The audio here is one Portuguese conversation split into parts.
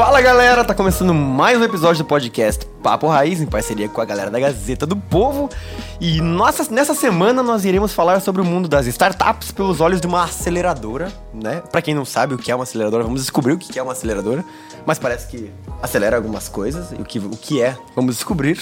Fala galera, tá começando mais um episódio do podcast Papo Raiz, em parceria com a galera da Gazeta do Povo. E nossa, nessa semana nós iremos falar sobre o mundo das startups pelos olhos de uma aceleradora, né? Pra quem não sabe o que é uma aceleradora, vamos descobrir o que é uma aceleradora. Mas parece que acelera algumas coisas, e o que, o que é, vamos descobrir.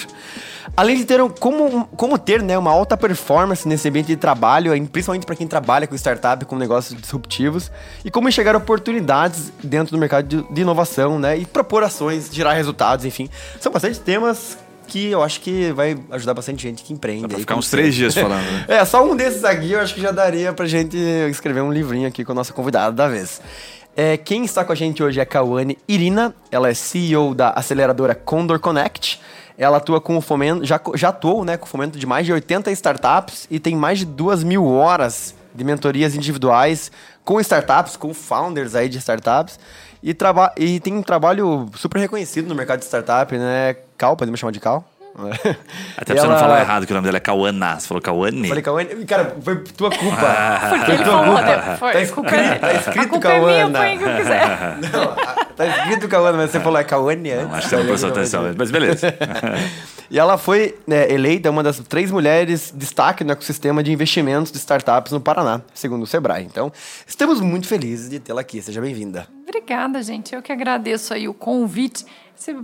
Além de ter um, como, como ter né, uma alta performance nesse ambiente de trabalho, principalmente para quem trabalha com startup, com negócios disruptivos, e como enxergar oportunidades dentro do mercado de, de inovação, né? E propor ações, gerar resultados, enfim. São bastante temas que eu acho que vai ajudar bastante gente que empreende. Dá pra ficar uns três dias falando, né? é, só um desses aqui eu acho que já daria pra gente escrever um livrinho aqui com a nossa convidada da vez. É, quem está com a gente hoje é a Kawane Irina, ela é CEO da aceleradora Condor Connect. Ela atua com o fomento, já, já atuou né, com o fomento de mais de 80 startups e tem mais de duas mil horas de mentorias individuais com startups, com founders aí de startups. E, e tem um trabalho super reconhecido no mercado de startup, né? Cal, podemos chamar de Cal? Até pra ela... você não falar errado, que o nome dela é Cauana. Você falou Cauane? Falei Cauane. Cara, foi tua culpa. Ah, foi tua culpa. Né? Foi. Tá escrito, tá escrito Cauana. É minha, que quiser. Não, tá escrito Cauana, mas você falou é Cauane antes. Não, acho que não prestou atenção, mas beleza. e ela foi né, eleita uma das três mulheres destaque no ecossistema de investimentos de startups no Paraná, segundo o Sebrae. Então, estamos muito felizes de tê-la aqui. Seja bem-vinda. Obrigada, gente. Eu que agradeço aí o convite. Você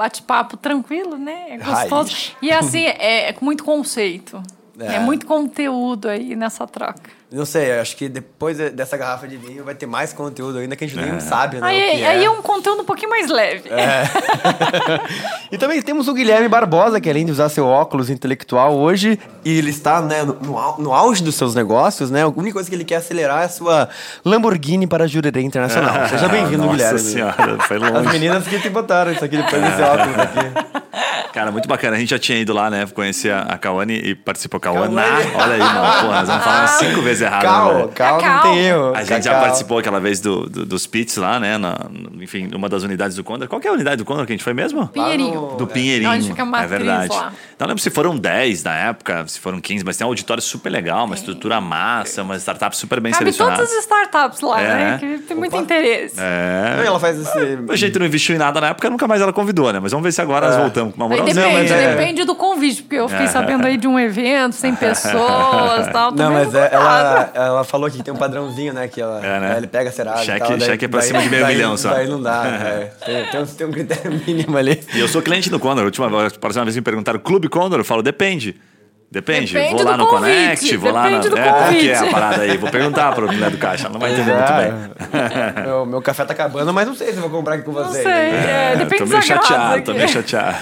bate-papo tranquilo, né? É gostoso. Raiz. E assim, é, é com muito conceito. É. é muito conteúdo aí nessa troca. Não sei, acho que depois dessa garrafa de vinho vai ter mais conteúdo ainda que a gente é. nem sabe, né? Aí, aí é. é. um conteúdo um pouquinho mais leve. É. e também temos o Guilherme Barbosa, que além de usar seu óculos intelectual hoje, e ele está né, no, no auge dos seus negócios, né? A única coisa que ele quer acelerar é a sua Lamborghini para a Jurerê Internacional. Seja bem-vindo, Guilherme. Nossa senhora, foi longe. As meninas que te botaram isso aqui depois desse óculos aqui. Cara, muito bacana. A gente já tinha ido lá, né? Conhecer a Kawane e participou Kawana. Olha aí, mano. Porra, nós vamos falar cinco vezes errado. Cal, né, Cal, não tem erro. A gente já participou aquela vez do, do, dos pits lá, né? Na, enfim, numa das unidades do Condor. Qual que é a unidade do Condor que a gente foi mesmo? Pinheirinho. Do Pinheirinho. Onde fica é verdade. Lá. Não lembro se foram 10 na época, se foram 15, mas tem um auditório super legal, uma estrutura massa, uma startup super bem Cabe selecionada. todas as startups lá, é. né? Que tem muito Opa. interesse. É. E ela faz esse... A gente não investiu em nada na época, nunca mais ela convidou, né? Mas vamos ver se agora é. nós voltamos com uma moral. Depende, mas é... depende do convite, porque eu fiquei é. sabendo aí de um evento, sem pessoas e tal. Não, mas é, ela, ela falou que tem um padrãozinho, né? Que ela, é, né? ele pega cerado cheque, e tal. Cheque é pra daí, cima de meio daí, milhão só. Daí não dá, é. tem, tem, um, tem um critério mínimo ali. E eu sou cliente do Condor. A última, a próxima vez me perguntaram, Clube Condor? Eu falo, depende. Depende. Depende vou lá no convite. Connect, vou Depende lá no. é, qual que é a parada aí? Vou perguntar para o mulher do caixa, ela não vai entender muito bem. meu, meu café tá acabando, mas não sei se eu vou comprar aqui com você. Não sei, é, depende tô meio chateado, tô meio chateado.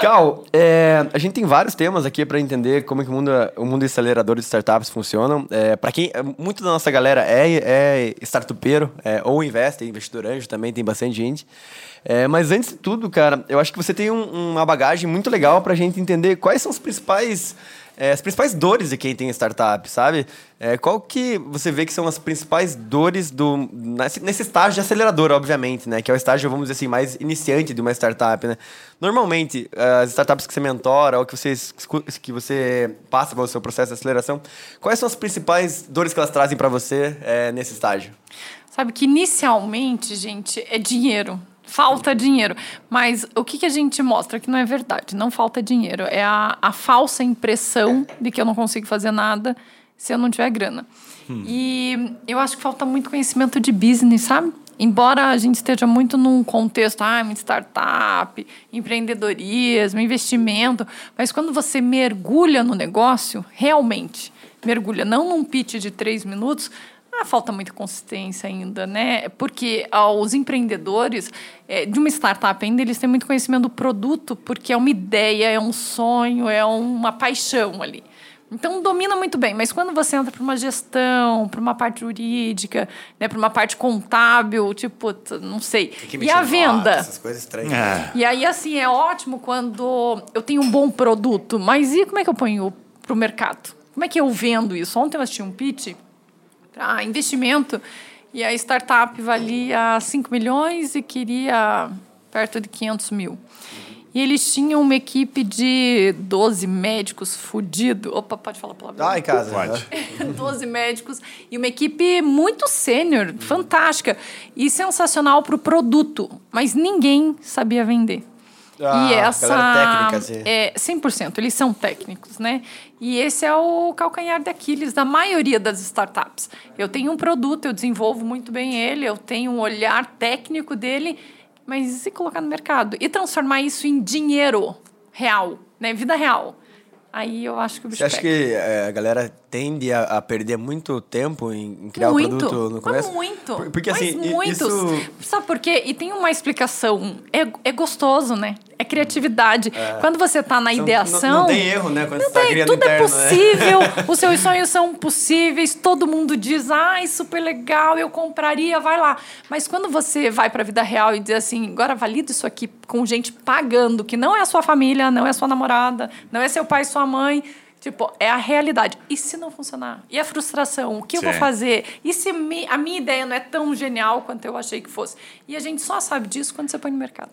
Cal, é, a gente tem vários temas aqui para entender como é que o mundo, o mundo acelerador de startups funcionam. É, para quem, muito da nossa galera é, é startupeiro, é, ou investe, é investidor anjo também, tem bastante gente. É, mas antes de tudo, cara, eu acho que você tem um, uma bagagem muito legal para a gente entender quais são os principais é, as principais dores de quem tem startup, sabe? É, qual que você vê que são as principais dores do nesse, nesse, estágio de acelerador, obviamente, né? Que é o estágio, vamos dizer assim, mais iniciante de uma startup, né? Normalmente, as startups que você mentora ou que você, que você passa pelo seu processo de aceleração, quais são as principais dores que elas trazem para você é, nesse estágio? Sabe que inicialmente, gente, é dinheiro falta dinheiro. Mas o que, que a gente mostra que não é verdade? Não falta dinheiro. É a, a falsa impressão de que eu não consigo fazer nada se eu não tiver grana. Hum. E eu acho que falta muito conhecimento de business, sabe? Embora a gente esteja muito num contexto, ah, uma startup, empreendedorismo, investimento, mas quando você mergulha no negócio, realmente, mergulha não num pitch de três minutos, ah, falta muita consistência ainda, né? Porque ah, os empreendedores é, de uma startup ainda, eles têm muito conhecimento do produto, porque é uma ideia, é um sonho, é uma paixão ali. Então domina muito bem, mas quando você entra para uma gestão, para uma parte jurídica, né, para uma parte contábil, tipo, não sei. E a venda? essas coisas estranhas. É. E aí assim é ótimo quando eu tenho um bom produto, mas e como é que eu ponho para o mercado? Como é que eu vendo isso? Ontem eu assisti um pitch para investimento e a startup valia 5 milhões e queria perto de 500 mil. E eles tinham uma equipe de 12 médicos fudido. Opa, pode falar a palavra? Tá em casa. Pode. né? 12 médicos e uma equipe muito sênior, fantástica e sensacional para o produto, mas ninguém sabia vender. Ah, e essa técnica, é 100%, eles são técnicos, né? E esse é o calcanhar de Aquiles da maioria das startups. Eu tenho um produto, eu desenvolvo muito bem ele, eu tenho um olhar técnico dele, mas e se colocar no mercado e transformar isso em dinheiro real, né? Vida real. Aí eu acho que o bicho Você acha que é, a galera tende a, a perder muito tempo em, em criar o produto no começo? muito. Por- Porque mas assim, muitos. isso... Sabe por quê? E tem uma explicação. É, é gostoso, né? É criatividade. Quando você tá na ideação. não- não tem erro, né? Quando não você tá tem, criando tudo é interno, né? possível. Os seus sonhos são possíveis. Todo mundo diz, ai, super legal, eu compraria, vai lá. Mas quando você vai pra vida real e diz assim, agora valida isso aqui com gente pagando, que não é a sua família, não é a sua namorada, não é seu pai sua mãe. Tipo, é a realidade. E se não funcionar? E a frustração? O que eu vou Sim. fazer? E se mi- a minha ideia não é tão genial quanto eu achei que fosse? E a gente só sabe disso quando você põe no mercado.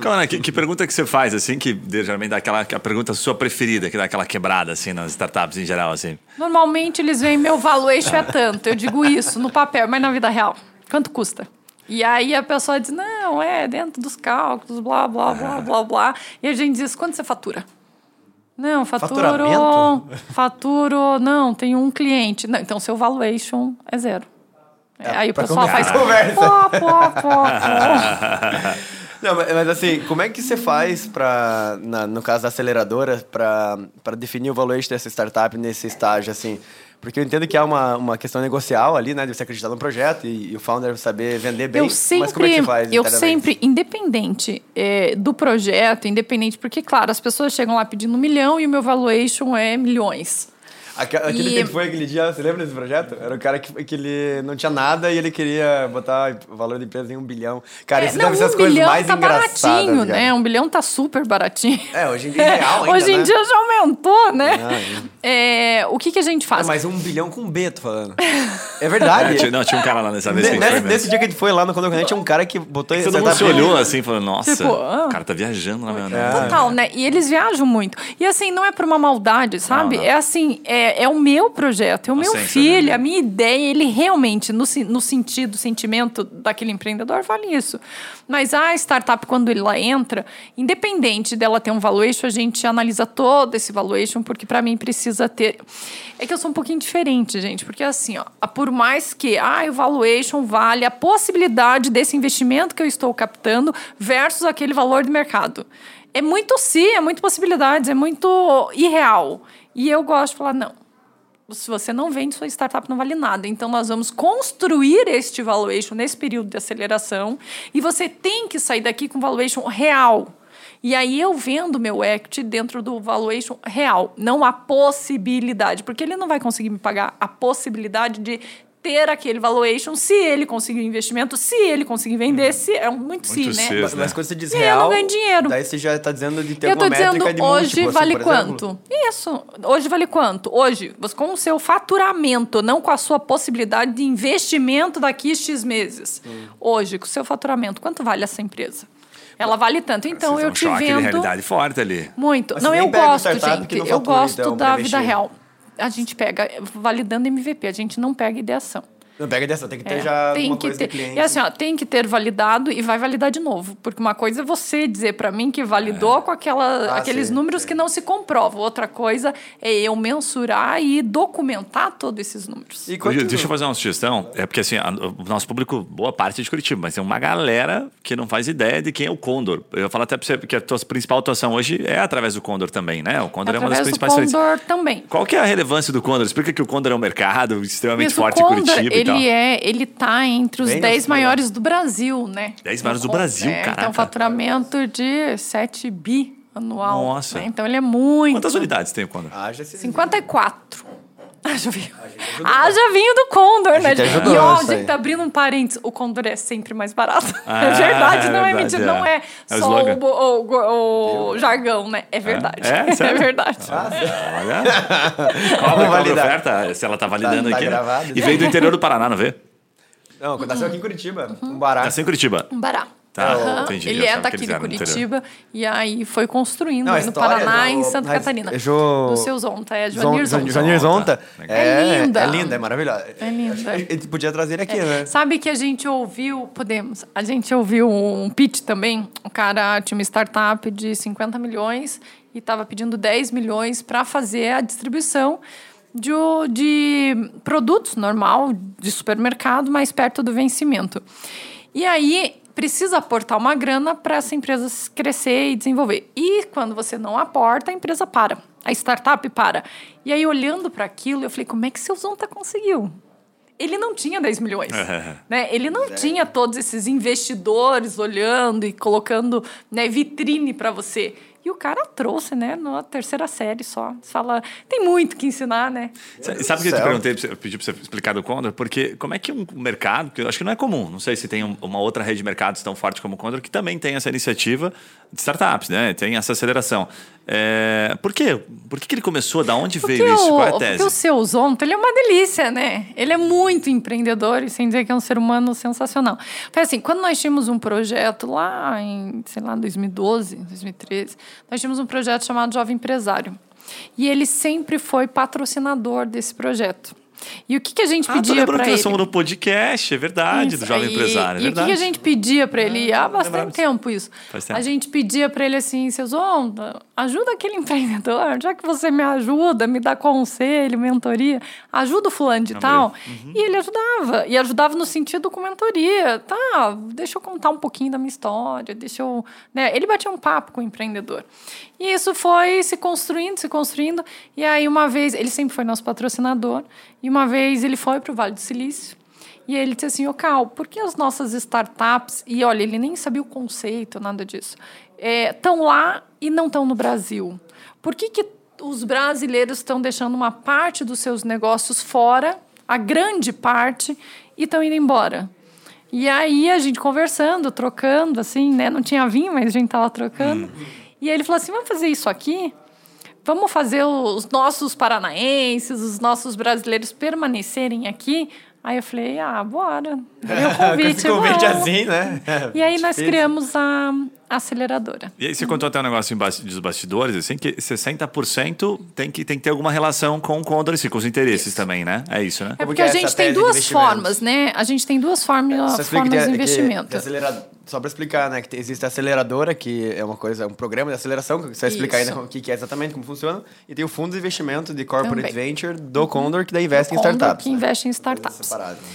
Cara, que, que pergunta que você faz, assim, que geralmente dá aquela a pergunta sua preferida, que dá aquela quebrada, assim, nas startups em geral, assim? Normalmente eles veem meu valuation é tanto. Eu digo isso no papel, mas na vida real. Quanto custa? E aí a pessoa diz, não, é dentro dos cálculos, blá, blá, blá, blá, blá. E a gente diz, quanto você fatura? Não, faturo... Faturo... Não, tenho um cliente. Não, então seu valuation é zero. É, aí o pessoal faz... começar a Pó, pó, pó, pó. Não, mas, mas assim, como é que você faz para, no caso da aceleradora, para definir o valuation dessa startup nesse estágio, assim? Porque eu entendo que há uma, uma questão negocial ali, né? De você acreditar no projeto e, e o founder saber vender bem. Eu sempre, mas como é que você faz eu sempre, independente é, do projeto, independente, porque, claro, as pessoas chegam lá pedindo um milhão e o meu valuation é milhões. Aque- Aquele E- que foi aquele dia, você lembra desse projeto? Era o cara que, que ele não tinha nada e ele queria botar o valor da empresa em um bilhão. Cara, É, isso não, deve ser as um coisas bilhão mais tá engraçadas. baratinho, cara. né? Um bilhão tá super baratinho. É, hoje em dia é real ainda, Hoje em né? dia já aumentou, né? Ah, É, o que, que a gente faz? Não, mas um bilhão com B, tô falando. É verdade. É, tinha- não, tinha um cara lá nessa vez nesse, nesse dia que a gente foi lá no Condomínio, tinha um cara que botou Todo mundo se olhou assim e falou, nossa, Tipo, ah. o cara tá viajando lá, meu. Total, né? E eles viajam muito. E assim, não é por uma maldade, sabe? Não, não. É assim, é, é o meu projeto, é o A meu essência filho, a minha ideia. Ele realmente, no, no sentido, sentimento daquele empreendedor, vale isso. Mas a startup, quando ela entra, independente dela ter um valuation, a gente analisa todo esse valuation, porque para mim precisa ter. É que eu sou um pouquinho diferente, gente, porque assim, ó, por mais que ah, o valuation vale a possibilidade desse investimento que eu estou captando versus aquele valor de mercado. É muito sim, é muito possibilidades, é muito irreal. E eu gosto de falar, não. Se você não vende, sua startup não vale nada. Então, nós vamos construir este valuation nesse período de aceleração e você tem que sair daqui com valuation real. E aí eu vendo meu equity dentro do valuation real, não a possibilidade, porque ele não vai conseguir me pagar a possibilidade de ter aquele valuation se ele conseguir investimento, se ele conseguir vender, se é um muito, sim, Muito né? cedo. Mas, mas quando você diz E aí eu real, não ganho dinheiro. daí você já tá dizendo de ter Eu tô alguma dizendo, métrica de hoje múltiplo, assim, vale por exemplo? quanto? Isso. Hoje vale quanto? Hoje, você- com o seu faturamento, não com a sua possibilidade de investimento daqui a X meses. Hum. Hoje, com o seu faturamento, quanto vale essa empresa? Ela vale tanto. Então, Vocês eu um te choque de vendo realidade forte ali. muito. Mas não, eu gosto, gente. eu gosto então, da vida real. A gente pega validando MVP, a gente não pega ideação. Não pega dessa, tem que ter É, já tem alguma que coisa ter. do cliente. E assim, ó, tem que ter validado e vai validar de novo. Porque uma coisa é você dizer para mim que validou com aquela, Ah, aqueles sim, números sim. que não se comprovam. Outra coisa é eu mensurar e documentar todos esses números. E. Deixa eu fazer uma sugestão. É porque assim, a- o nosso público, boa parte é de Curitiba, mas tem uma galera que não faz ideia de quem é o Condor. Eu falar até pra você que a tua principal atuação hoje é através do Condor também, né? O Condor é uma das Através do principais. Condor também. Qual que é a relevância do Condor? Explica que o Condor é um mercado extremamente Mas o forte em Condor, Curitiba e tal. Ele é, ele tá entre os Bem 10 nesse maiores do Brasil, né? 10 maiores do O Condor, Brasil, é, caraca. Tem um faturamento de 7 bi anual. Nossa. né? Então ele é muito. Quantas unidades tem o Condor? Ah, já se... 54. Haja vinho. Haja vinho do Condor, né? ajudou E ó, gente, tá abrindo um parênteses. O Condor é sempre mais barato. Ah, é verdade, não é, é verdade, mentira. é. Não é, É o só slogan. o, bo- o- o- o jargão, né? É verdade. É? Sério? verdade. Olha. Cobra, cobra validar. oferta, se ela tá validando tá aqui. né? gravado. E veio do interior do Paraná, não vê? Não, nasceu aqui em Curitiba, Uhum. um barato. Nasceu em Curitiba. Um bará. Tá, Aham, entendi. Ele é daqui de. Curitiba e aí foi construindo Não, no Paraná do- e em Santa mas Catarina. é Jo- Do seu Zonta, é Joanir Zon- Zonta. Joanir Zonta. Legal. É linda. É linda, é maravilhosa. É linda. Gente podia trazer ele aqui, né? Sabe que a gente ouviu, podemos, a gente ouviu um pitch também, o cara tinha uma startup de 50 milhões e estava pedindo 10 milhões para fazer a distribuição de, de produtos normal, de supermercado, mais perto do vencimento. E aí precisa aportar uma grana para essa empresa crescer e desenvolver. E quando você não aporta, a empresa para. A startup para. E aí, olhando para aquilo, eu falei, como é que seu Zonta conseguiu? Ele não tinha 10 milhões. né? Ele não tinha todos esses investidores olhando e colocando né, vitrine para você. E o cara trouxe, né, na terceira série só. Você fala, tem muito que ensinar, né? Sabe o que eu te perguntei, pra eu pedi para você explicar do Condor? Porque como é que um mercado, que eu acho que não é comum, não sei se tem um- uma outra rede de mercados tão forte como o Condor, que também tem essa iniciativa de startups, né? Tem essa aceleração. É, por quê? Por que, que ele começou? Da onde Porque veio isso? o, Qual é a porque tese? o seu Zonto, ele é uma delícia, né? Ele é muito empreendedor e sem dizer que é um ser humano sensacional. Foi assim, quando nós tínhamos um projeto lá em, sei lá, 2012, 2013, nós tínhamos um projeto chamado Jovem Empresário. E ele sempre foi patrocinador desse projeto. E o que, que a gente Ah, pedia lembrando para ele? somos no podcast, é verdade, do Isso, Jovem e- Empresário. é E o que, que a gente pedia para ele? Há lembrava bastante tempo isso. Faz tempo. A gente pedia para ele assim, seus onda, ajuda aquele empreendedor, já que você me ajuda, me dá conselho, mentoria, ajuda o fulano de tal. Uhum. E ele ajudava. E ajudava no sentido com mentoria. Tá, deixa eu contar um pouquinho da minha história, deixa eu. Né? Ele batia um papo com o empreendedor. E isso foi se construindo, se construindo. E aí, uma vez, ele sempre foi nosso patrocinador, e uma vez ele foi para o Vale do Silício. E ele disse assim, ô Cal, por que as nossas startups, e olha, ele nem sabia o conceito, nada disso, estão lá e não estão no Brasil? Por que, que os brasileiros estão deixando uma parte dos seus negócios fora, a grande parte, e estão indo embora? E aí a gente conversando, trocando, assim, né? Não tinha vinho, mas a gente tava trocando. E aí ele falou assim, vamos fazer isso aqui? Vamos fazer os nossos paranaenses, os nossos brasileiros permanecerem aqui? Aí eu falei, ah, bora. Com convite, convite assim, né? E aí nós criamos a aceleradora. E aí você contou até um negócio dos bastidores, assim, que 60% tem que, tem que ter alguma relação com o Condor, assim, com os interesses também, né? É isso, né? É porque que é a essa gente tem duas formas, né? A gente tem duas formas, que formas de que- investimento. que acelera- Só para explicar, né? Que existe a aceleradora, que é uma coisa, um programa de aceleração, que você vai explicar Isso. ainda o que que é exatamente, como funciona. E tem o fundo de investimento de corporate Também. venture do Condor, que daí investe em Condor, startups. que né? investe em startups. separadas, né?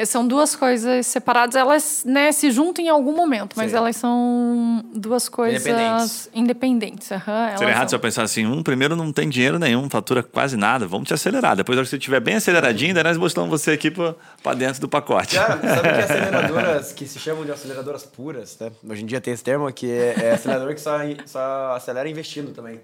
É, São duas coisas separadas, elas né, se juntam em algum momento, mas Sim. elas são duas coisas Independentes. independentes. elas Seria errado se eu pensar assim, um, primeiro não tem dinheiro nenhum, fatura quase nada, vamos te acelerar. Depois, que você estiver bem aceleradinho, daí nós botamos você aqui para dentro do pacote. Já, sabe que aceleradoras que se chamam de aceleradoras puras, né? Hoje em dia tem esse termo que é, é acelerador que só, só acelera investindo também.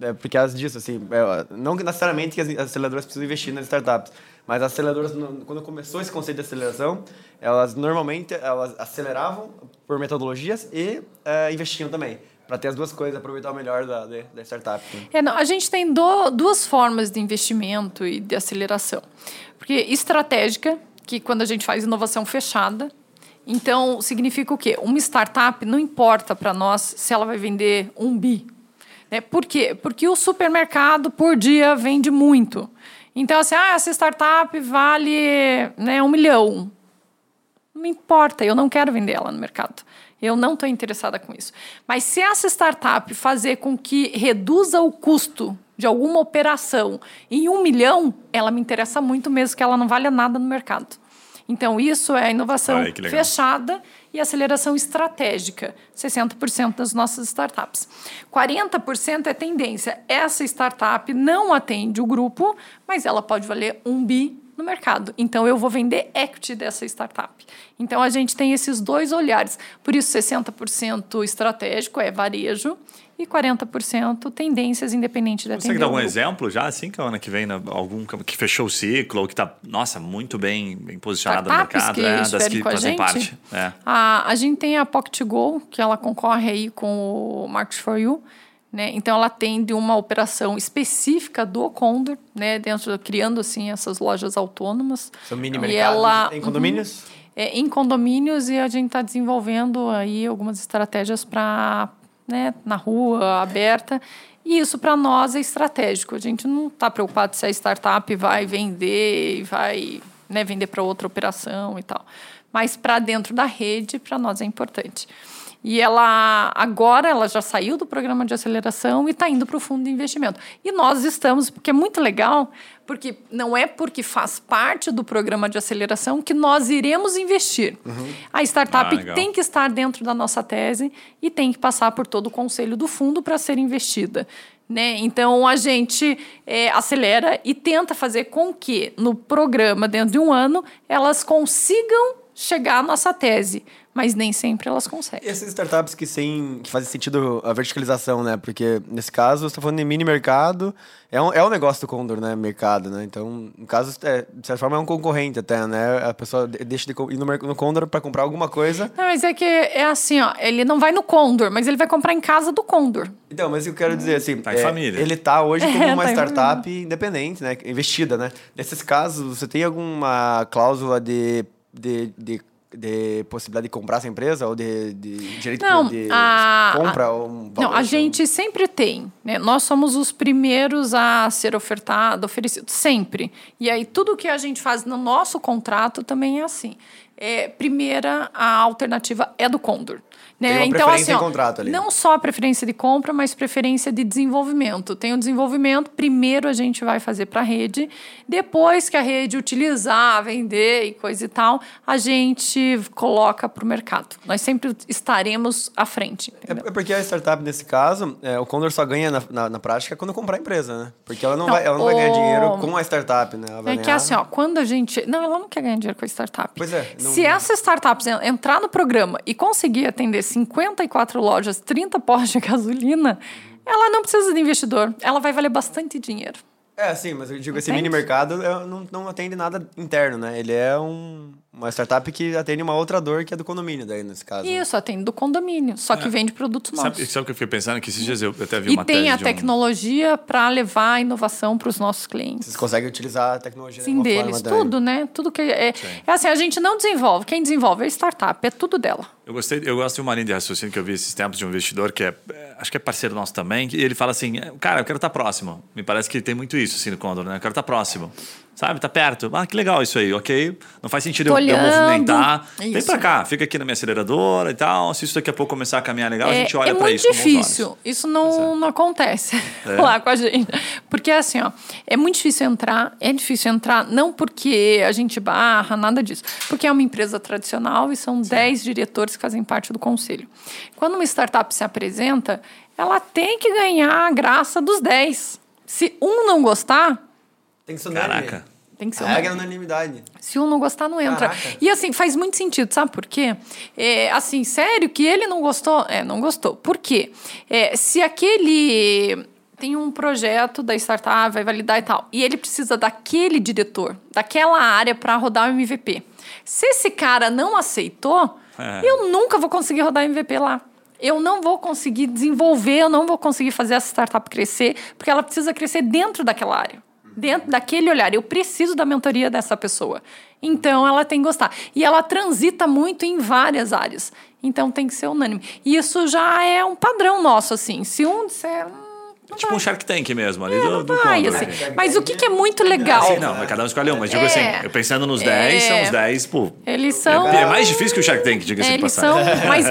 É por causa disso, assim, é, não necessariamente que as aceleradoras precisam investir nas startups, mas as aceleradoras, quando começou esse conceito de aceleração, elas normalmente elas aceleravam por metodologias e é, investiam também, para ter as duas coisas, aproveitar o melhor da, da da startup. né? É, não, a gente tem do- duas formas de investimento e de aceleração. Porque estratégica, que quando a gente faz inovação fechada, então significa o quê? Uma startup não importa para nós se ela vai vender um bi. Né? Por quê? Porque o supermercado por dia vende muito. Então, assim, ah, essa startup vale né, um milhão. Não me importa, eu não quero vender ela no mercado. Eu não estou interessada com isso. Mas se essa startup fazer com que reduza o custo de alguma operação em um milhão, ela me interessa muito mesmo que ela não valha nada no mercado. Então, isso é inovação legal. fechada e aceleração estratégica, 60% das nossas startups. 40% é tendência. Essa startup não atende o grupo, mas ela pode valer um bi no mercado. Então, eu vou vender equity dessa startup. Então, a gente tem esses dois olhares. Por isso, 60% estratégico é varejo e 40% tendências independente de Consegue atender dar o algum exemplo já, assim, que ano que vem, né, algum que fechou o ciclo, ou que está, nossa, muito bem, bem posicionado no mercado, que é, das que com a fazem gente. parte. É. A, a gente tem a Pocket Go, que ela concorre aí com o Market for You, Né? Então, ela atende uma operação específica do Condor, né? dentro, criando assim, essas lojas autônomas. São mini E mercados ela- em condomínios? é, em condomínios e a gente está desenvolvendo aí algumas estratégias para né, na rua aberta e isso para nós é estratégico. A gente não está preocupado se a startup vai vender e vai né, vender para outra operação e tal, mas para dentro da rede para nós é importante. E ela agora ela já saiu do programa de aceleração e está indo para o fundo de investimento. E nós estamos, porque é muito legal, porque não é porque faz parte do programa de aceleração que nós iremos investir. A startup Ah, tem que estar dentro da nossa tese e tem que passar por todo o conselho do fundo para ser investida. Né? Então a gente é, acelera e tenta fazer com que no programa, dentro de um ano, elas consigam chegar à nossa tese. Mas nem sempre elas conseguem. E essas startups que, sem, que fazem sentido a verticalização, né? Porque, nesse caso, você está falando de mini mercado, é um, é um negócio do Condor, né? Mercado, né? Então, no caso, é, de certa forma, é um concorrente até, né? A pessoa de- deixa de ir no, no Condor para comprar alguma coisa. Não, mas é que é assim, ó, ele não vai no Condor, mas ele vai comprar em casa do Condor. Então, mas eu quero dizer assim... Tá em é, família. Ele tá hoje como É, uma tá em startup independente, né? Investida, né? Nesses casos, você tem alguma cláusula de... de, de de possibilidade de comprar essa empresa ou de, de direito Não, de a- compra a- ou um Não, a gente sempre tem. Né? Nós somos os primeiros a ser ofertado, oferecido, sempre. E aí, tudo que a gente faz no nosso contrato também é assim. É, primeira, a alternativa é do Condor. Né? Tem então, preferência assim, ó, contrato ali. Não só a preferência de compra, mas preferência de desenvolvimento. Tem o desenvolvimento, primeiro a gente vai fazer para a rede, depois que a rede utilizar, vender e coisa e tal, a gente coloca para o mercado. Nós sempre estaremos à frente. entendeu? É é porque a startup, nesse caso, é, o Condor só ganha na, na, na prática quando comprar a empresa, né? Porque ela não, Não, vai, ela não vai ganhar o- dinheiro com a startup, né? É que ganhar- assim, ó, quando a gente. Não, ela não quer ganhar dinheiro com a startup. Pois é, não- Se essa startup en- entrar no programa e conseguir atender 54 lojas, 30 postos de gasolina, ela não precisa de investidor. Ela vai valer bastante dinheiro. É, sim, mas eu digo, esse Entende? mini mercado é, não, não atende nada interno, né? Ele é um, uma startup que atende uma outra dor que é do condomínio, daí, nesse caso. né? Isso, atende do condomínio, só que vende produtos nossos. Sabe, sabe o que eu fiquei pensando? Que esses dias eu até vi E uma tem tese a de um- tecnologia para levar a inovação para os nossos clientes. Vocês conseguem utilizar a tecnologia Sim, de deles, forma tudo, né? Tudo que é, é assim, a gente não desenvolve. Quem desenvolve é a startup, é tudo dela. Eu gostei, eu gosto de uma linha de raciocínio que eu vi esses tempos de um investidor que é, é, acho que é parceiro nosso também, que ele fala assim, é, cara, eu quero estar próximo. Me parece que tem muito isso assim no Condor, né? Eu quero estar próximo. Sabe, tá perto. Ah, que legal isso aí, ok. Não faz sentido eu, eu movimentar. Vem Isso. pra cá, fica aqui na minha aceleradora e tal. Se isso daqui a pouco começar a caminhar legal, a É, gente olha é pra muito isso. com bons difícil. Isso não, não acontece É? lá com a gente. Porque assim, ó, é muito difícil entrar. É difícil entrar, não porque a gente barra, nada disso. Porque é uma empresa tradicional e são 10 diretores que fazem parte do conselho. Quando uma startup se apresenta, ela tem que ganhar a graça dos 10. Se um não gostar, Tem que ser unânime. Caraca. tem que ser A regra é unanimidade. se um não gostar, não entra. Caraca. E assim, faz muito sentido, sabe por quê? É, assim, sério que ele não gostou? É, não gostou. Por quê? É, se aquele tem um projeto da startup, vai validar e tal, e ele precisa daquele diretor, daquela área para rodar o MVP. Se esse cara não aceitou, É. eu nunca vou conseguir rodar MVP lá. Eu não vou conseguir desenvolver, eu não vou conseguir fazer essa startup crescer, porque ela precisa crescer dentro daquela área dentro daquele olhar. Eu preciso da mentoria dessa pessoa. Então ela tem que gostar. E ela transita muito em várias áreas. Então tem que ser unânime. E isso já é um padrão nosso, assim. Se um disser. "Hum, não Tipo vai. um Shark Tank mesmo, ali É, do, do vai, Condor. assim. né? Mas o que, que é muito legal? Sim, não, mas cada um escolhe um. Mas digo É. assim, eu pensando nos 10, É. são os 10, pô. Eles são. É mais difícil que o Shark Tank, diga-se de Eles são. Mas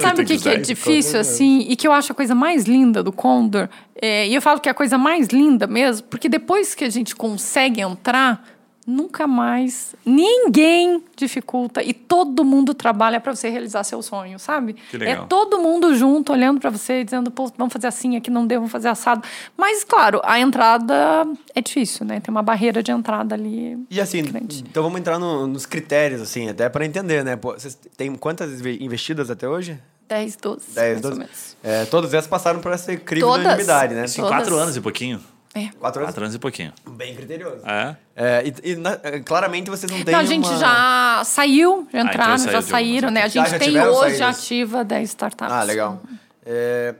sabe o que, que é difícil, assim, e que eu acho a coisa mais linda do Condor? É, e eu falo que é a coisa mais linda mesmo, porque depois que a gente consegue entrar, nunca mais ninguém dificulta e todo mundo trabalha para você realizar seu sonho, sabe? Que legal. É todo mundo junto, olhando para você, dizendo, pô, vamos fazer assim, aqui não deu, vamos fazer assado. Mas, claro, a entrada é difícil, né? Tem uma barreira de entrada ali. E assim, grande. então vamos entrar no- nos critérios, assim, até para entender, né? Pô, vocês têm quantas inve- investidas até hoje? 10, 12. 10, mais ou 12? menos. É, todas elas passaram por essa crivo Todas. da unanimidade, né? Todas. quatro anos e pouquinho. É. Quatro anos? Quatro anos e pouquinho. Bem criterioso. É. É, e, e na- é, claramente vocês não têm Não, a gente uma- já saiu, já então entraram, já saíram, né? A. Ah, gente tem hoje saídas. ativa 10 startups. Ah, legal. É,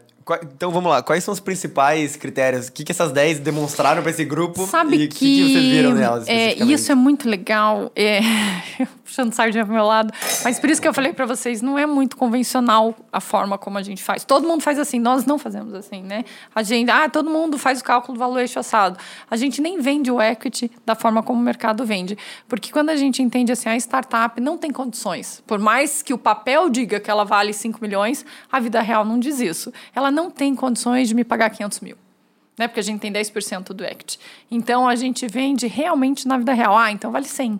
então vamos lá, quais são os principais critérios? O que, que essas 10 demonstraram para esse grupo? Sabe e o que, que, que vocês viram nelas? é, isso é muito legal, é, puxando sardinha pro meu lado, mas por isso que eu falei para vocês, não é muito convencional a forma como a gente faz. Todo mundo faz assim, nós não fazemos assim, né? A gente, ah, todo mundo faz o cálculo do valor eixo assado. A gente nem vende o equity da forma como o mercado vende, porque quando a gente entende assim, a startup não tem condições, por mais que o papel diga que ela vale 5 milhões, a vida real não diz isso. Ela não tem condições de me pagar 500 mil né? Porque a gente tem 10% do equity. Então a gente vende realmente na vida real. Ah, então vale 100.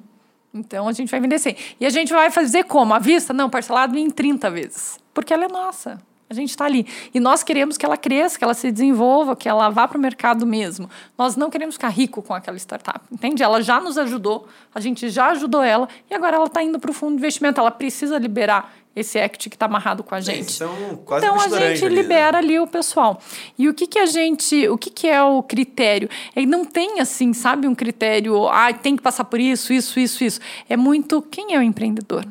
Então a gente vai vender 100. E a gente vai fazer como? À vista? Não, parcelado em 30 vezes. Porque ela é nossa. A gente está ali. E nós queremos que ela cresça, que ela se desenvolva, que ela vá para o mercado mesmo. Nós não queremos ficar rico com aquela startup, entende? Ela já nos ajudou, a gente já ajudou ela, e agora ela está indo para o fundo de investimento. Ela precisa liberar esse equity que está amarrado com a gente. São quase Então a gente anjo ali, né? libera ali o pessoal. E o que que a gente, o que que é o critério? Ele não tem assim, sabe, um critério, ah, tem que passar por isso, isso, isso, isso. É muito quem é o empreendedor?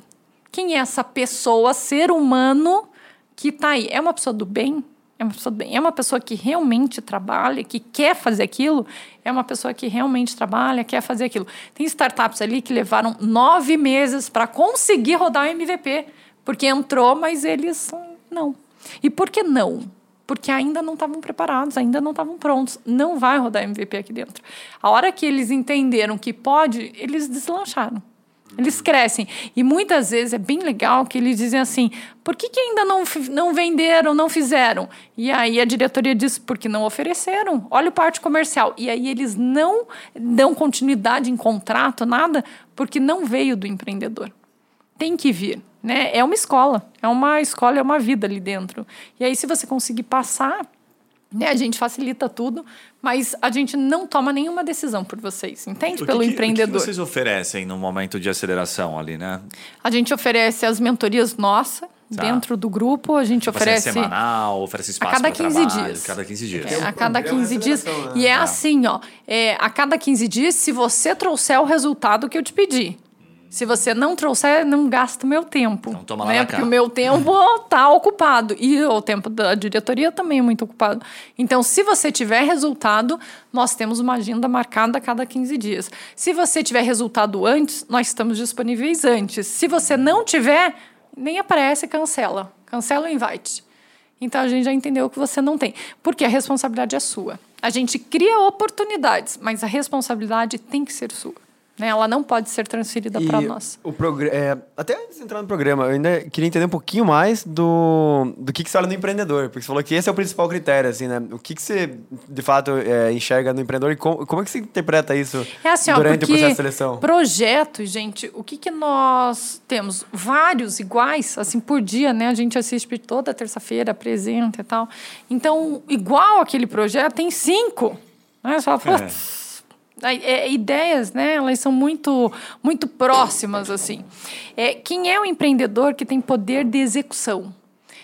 Quem é essa pessoa, ser humano que está aí? É uma pessoa do bem? É uma pessoa do bem? É uma pessoa que realmente trabalha, que quer fazer aquilo? É uma pessoa que realmente trabalha, quer fazer aquilo. Tem startups ali que levaram nove meses para conseguir rodar o MVP, porque entrou, mas eles não. E por que não? Porque ainda não estavam preparados, ainda não estavam prontos. Não vai rodar MVP aqui dentro. A hora que eles entenderam que pode, eles deslancharam. Eles crescem. E muitas vezes é bem legal que eles dizem assim: por que, que ainda não, não venderam, não fizeram? E aí a diretoria diz: porque não ofereceram. Olha o parte comercial. E aí eles não dão continuidade em contrato, nada, porque não veio do empreendedor tem que vir, né? É uma escola, é uma escola, é uma vida ali dentro. E aí, se você conseguir passar, né, a gente facilita tudo, mas a gente não toma nenhuma decisão por vocês, entende? Que Pelo que- empreendedor. O que vocês oferecem no momento de aceleração ali, né? A gente oferece as mentorias nossa Tá. dentro do grupo, a gente é oferece semanal, oferece espaço cada pra 15 trabalho, dias. Cada 15 dias. É, a cada programa de 15 dias. aceleração, né? E é Tá. assim, ó. É, a cada 15 dias, se você trouxer o resultado que eu te pedi. Se você não trouxer, não gasta o meu tempo. Então toma lá né? Porque o meu tempo tá ocupado. E o tempo da diretoria também é muito ocupado. Então, se você tiver resultado, nós temos uma agenda marcada a cada 15 dias. Se você tiver resultado antes, nós estamos disponíveis antes. Se você não tiver, nem aparece, cancela. Cancela o invite. Então a gente já entendeu que você não tem. Porque a responsabilidade é sua. A gente cria oportunidades, mas a responsabilidade tem que ser sua. Né? Ela não pode ser transferida para nós. O é, até antes de entrar no programa, eu ainda queria entender um pouquinho mais do, do que, que você olha no empreendedor. Porque você falou que esse é o principal critério, assim, né? O que, que você, de fato, é, enxerga no empreendedor e como, como é que você interpreta isso É assim, ó, durante o processo de seleção? projeto, gente, o que, que nós temos? Vários iguais, assim, por dia, né? A gente assiste toda terça-feira, apresenta e tal. Então, igual aquele projeto, tem cinco. Né? Você fala, putz, é, ideias, né? Elas são muito, muito próximas, assim. É, quem é o empreendedor que tem poder de execução?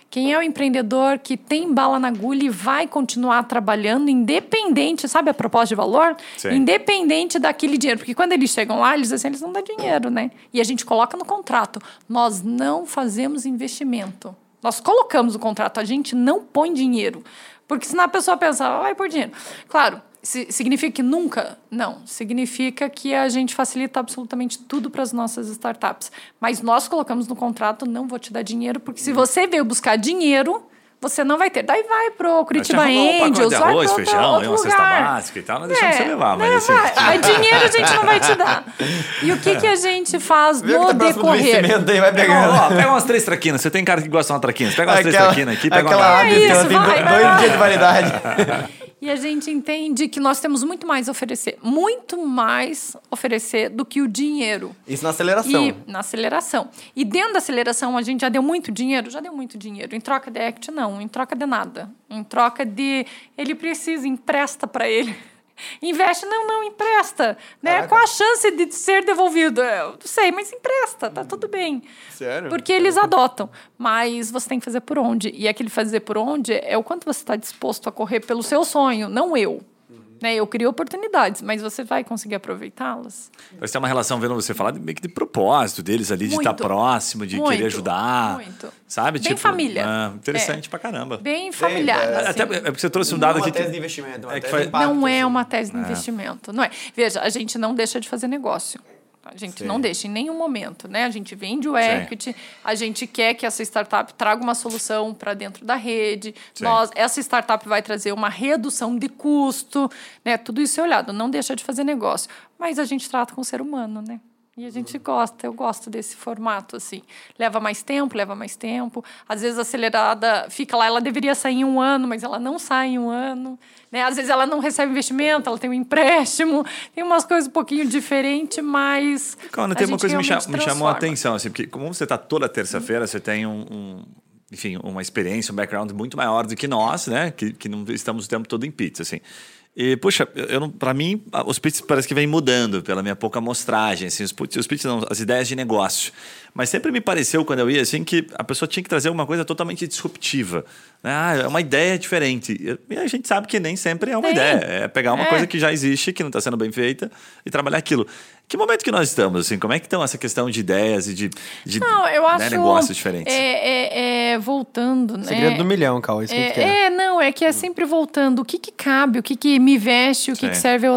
Quem é o empreendedor que tem bala na agulha e vai continuar trabalhando independente, sabe a proposta de valor? Sim. Independente daquele dinheiro. Porque quando eles chegam lá, eles assim, eles não dão dinheiro, né? E a gente coloca no contrato, nós não fazemos investimento. Nós colocamos no contrato, a gente não põe dinheiro. Porque senão a pessoa pensa, "Ah, vai por dinheiro. Claro, significa que nunca? Não. Significa que a gente facilita absolutamente tudo para as nossas startups. Mas nós colocamos no contrato, não vou te dar dinheiro, porque se você veio buscar dinheiro, você não vai ter. Daí vai pro Curitiba um Angels, de vai arroz, feijão, outro uma cesta básica e tal, não deixamos É, você levar, mas né, assim- vai. Dinheiro a gente não vai te dar. E o que, que a gente faz Vê que no tá do decorrer? vencimento aí, vai Pega, pegando. ó, pega umas três traquinas. Você tem cara que gosta de uma traquina. Pega umas três Aquela- traquinas aqui, pega aquela uma águia que isso, ela tem vai, dois vai, vai. dias de validade. E a gente entende que nós temos muito mais a oferecer. Muito mais a oferecer do que o dinheiro. Isso na aceleração. E na aceleração. E dentro da aceleração, a gente já deu muito dinheiro? Já deu muito dinheiro. Em troca de act, não. Em troca de nada. Em troca de. Ele precisa, empresta para ele. Investe, não, não, empresta. Né? Caraca. Qual a chance de ser devolvido? É, Eu não sei, mas empresta, tá tudo bem. Sério? Porque eles adotam. Mas você tem que fazer por onde. E aquele fazer por onde é o quanto você está disposto a correr pelo seu sonho, não eu. Né? Eu crio oportunidades, mas você vai conseguir aproveitá-las? Parece ter uma relação, vendo você falar, meio que de propósito deles ali, de Muito. estar próximo, de Muito. querer ajudar. Muito. Sabe? Bem tipo, família. ah, interessante É. pra caramba. Bem familiar. é, assim. Até é porque você trouxe um dado Não aqui. uma tese que- de investimento, uma é que tese faz- de impacto, não é assim. uma tese de investimento, não é. Veja, a gente não deixa de fazer negócio. A gente Sim. não deixa em nenhum momento, né? A gente vende o Sim. equity, a gente quer que essa startup traga uma solução para dentro da rede. Sim. Nós, essa startup vai trazer uma redução de custo, né? Tudo isso é olhado, não deixa de fazer negócio. Mas a gente trata com o ser humano, né? E a gente gosta, eu gosto desse formato, assim. Leva mais tempo, leva mais tempo. Às vezes a acelerada fica lá, ela deveria sair em um ano, mas ela não sai em um ano. Né? Às vezes ela não recebe investimento, ela tem um empréstimo. Tem umas coisas um pouquinho diferentes, mas. Cara, a tem uma coisa que me, cha- realmente me chamou a atenção, assim, porque como você está toda terça-feira, você tem um, um- enfim, uma experiência, um background muito maior do que nós, né? Que, que não estamos o tempo todo em pizza, assim. E, puxa, eu, não- pra mim, os pitches parece que vem mudando pela minha pouca amostragem, assim, os, pitches- os pitches não, as ideias de negócio. Mas sempre me pareceu, quando eu ia, assim, que a pessoa tinha que trazer alguma coisa totalmente disruptiva. né? Ah, é uma ideia diferente. E a gente sabe que nem sempre é uma Tem. ideia. É pegar uma É. coisa que já existe, que não está sendo bem feita, e trabalhar aquilo. Que momento que nós estamos? Assim, como é que estão essa questão de ideias e de, de Não, eu né, acho. negócios diferentes? É, é- é, voltando, né? Segredo do milhão, Cal, isso que a gente quer. É, é, não, é que é sempre voltando. O que, que cabe, o que, que me veste, o que, Sim. que serve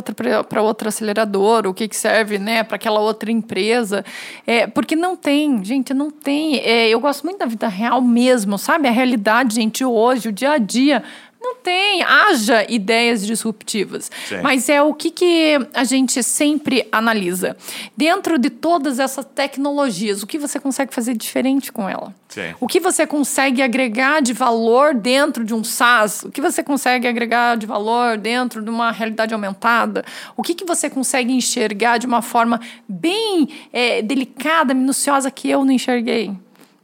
para outra aceleradora, o que, que serve né, para aquela outra empresa. É, porque não tem, gente, não tem. É, eu gosto muito da vida real mesmo, sabe? A realidade, gente, hoje, o dia a dia. Não tem, haja ideias disruptivas. Sim. Mas é o que, que a gente sempre analisa. Dentro de todas essas tecnologias, o que você consegue fazer diferente com ela? Sim. O que você consegue agregar de valor dentro de um SaaS? O que você consegue agregar de valor dentro de uma realidade aumentada? O que, que você consegue enxergar de uma forma bem é, delicada, minuciosa que eu não enxerguei?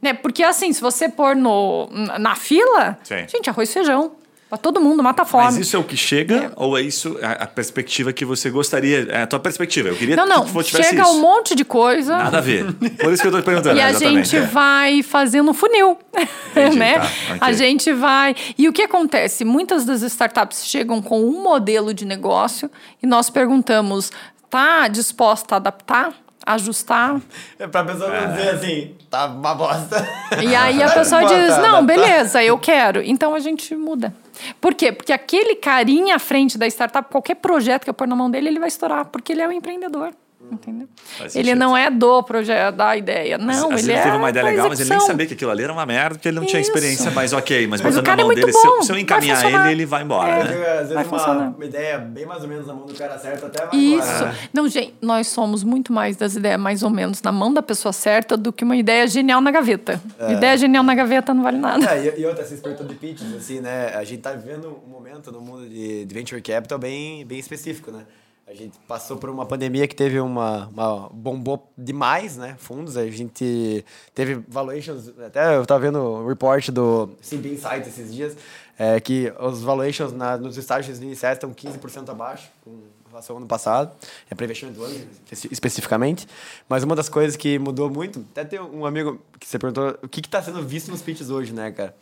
Né? Porque assim, se você pôr no, na fila, Sim. gente, arroz e feijão. Pra todo mundo, mata a fome. Mas isso é o que chega ou é isso a, a perspectiva que você gostaria? É a tua perspectiva. Eu queria Não, não. que tu tivesse Chega isso. um monte de coisa. Nada a ver. Por isso que eu tô te perguntando. E a exatamente, gente é. vai fazendo um funil, Entendi, né? tá, ok. A gente vai... E o que acontece? Muitas das startups chegam com um modelo de negócio e nós perguntamos, tá disposta a adaptar, ajustar? É pra pessoa não dizer assim, tá uma bosta. E aí a pessoa Bota, diz, não, beleza, eu quero. Então a gente muda. Por quê? Porque aquele carinha à frente da startup, qualquer projeto que eu pôr na mão dele, ele vai estourar, porque ele é um empreendedor. Entendeu? Ele não é do projeto, da ideia. Não, Às ele vezes é. teve uma ideia legal, mas ele nem execução. sabia que aquilo ali era uma merda, porque ele não tinha Isso. experiência, mas ok. Mas, Mas botando na é mão muito dele, se, eu, se eu encaminhar ele, ele vai embora, É. né? Às vezes Vai uma, funcionar. uma ideia bem mais ou menos na mão do cara certo até vai Isso. embora. Não, gente, nós somos muito mais das ideias mais ou menos na mão da pessoa certa do que uma ideia genial na gaveta. Ideia genial na gaveta não vale nada. É, e, e outra, vocês perguntam de pitches, assim, né? A gente tá vivendo um momento no mundo de, de venture capital bem, bem específico, né? A gente passou por uma pandemia que teve uma, uma bombou demais, né? Fundos, a gente teve valuations, até eu tava vendo o report do Simbi Insights esses dias, é, que os valuations na, nos estágios iniciais estão 15% abaixo, com relação ao ano passado, é para investimento do ano espe- especificamente. Mas uma das coisas que mudou muito, até tem um amigo que você perguntou o que está sendo visto nos pitches hoje, né, cara?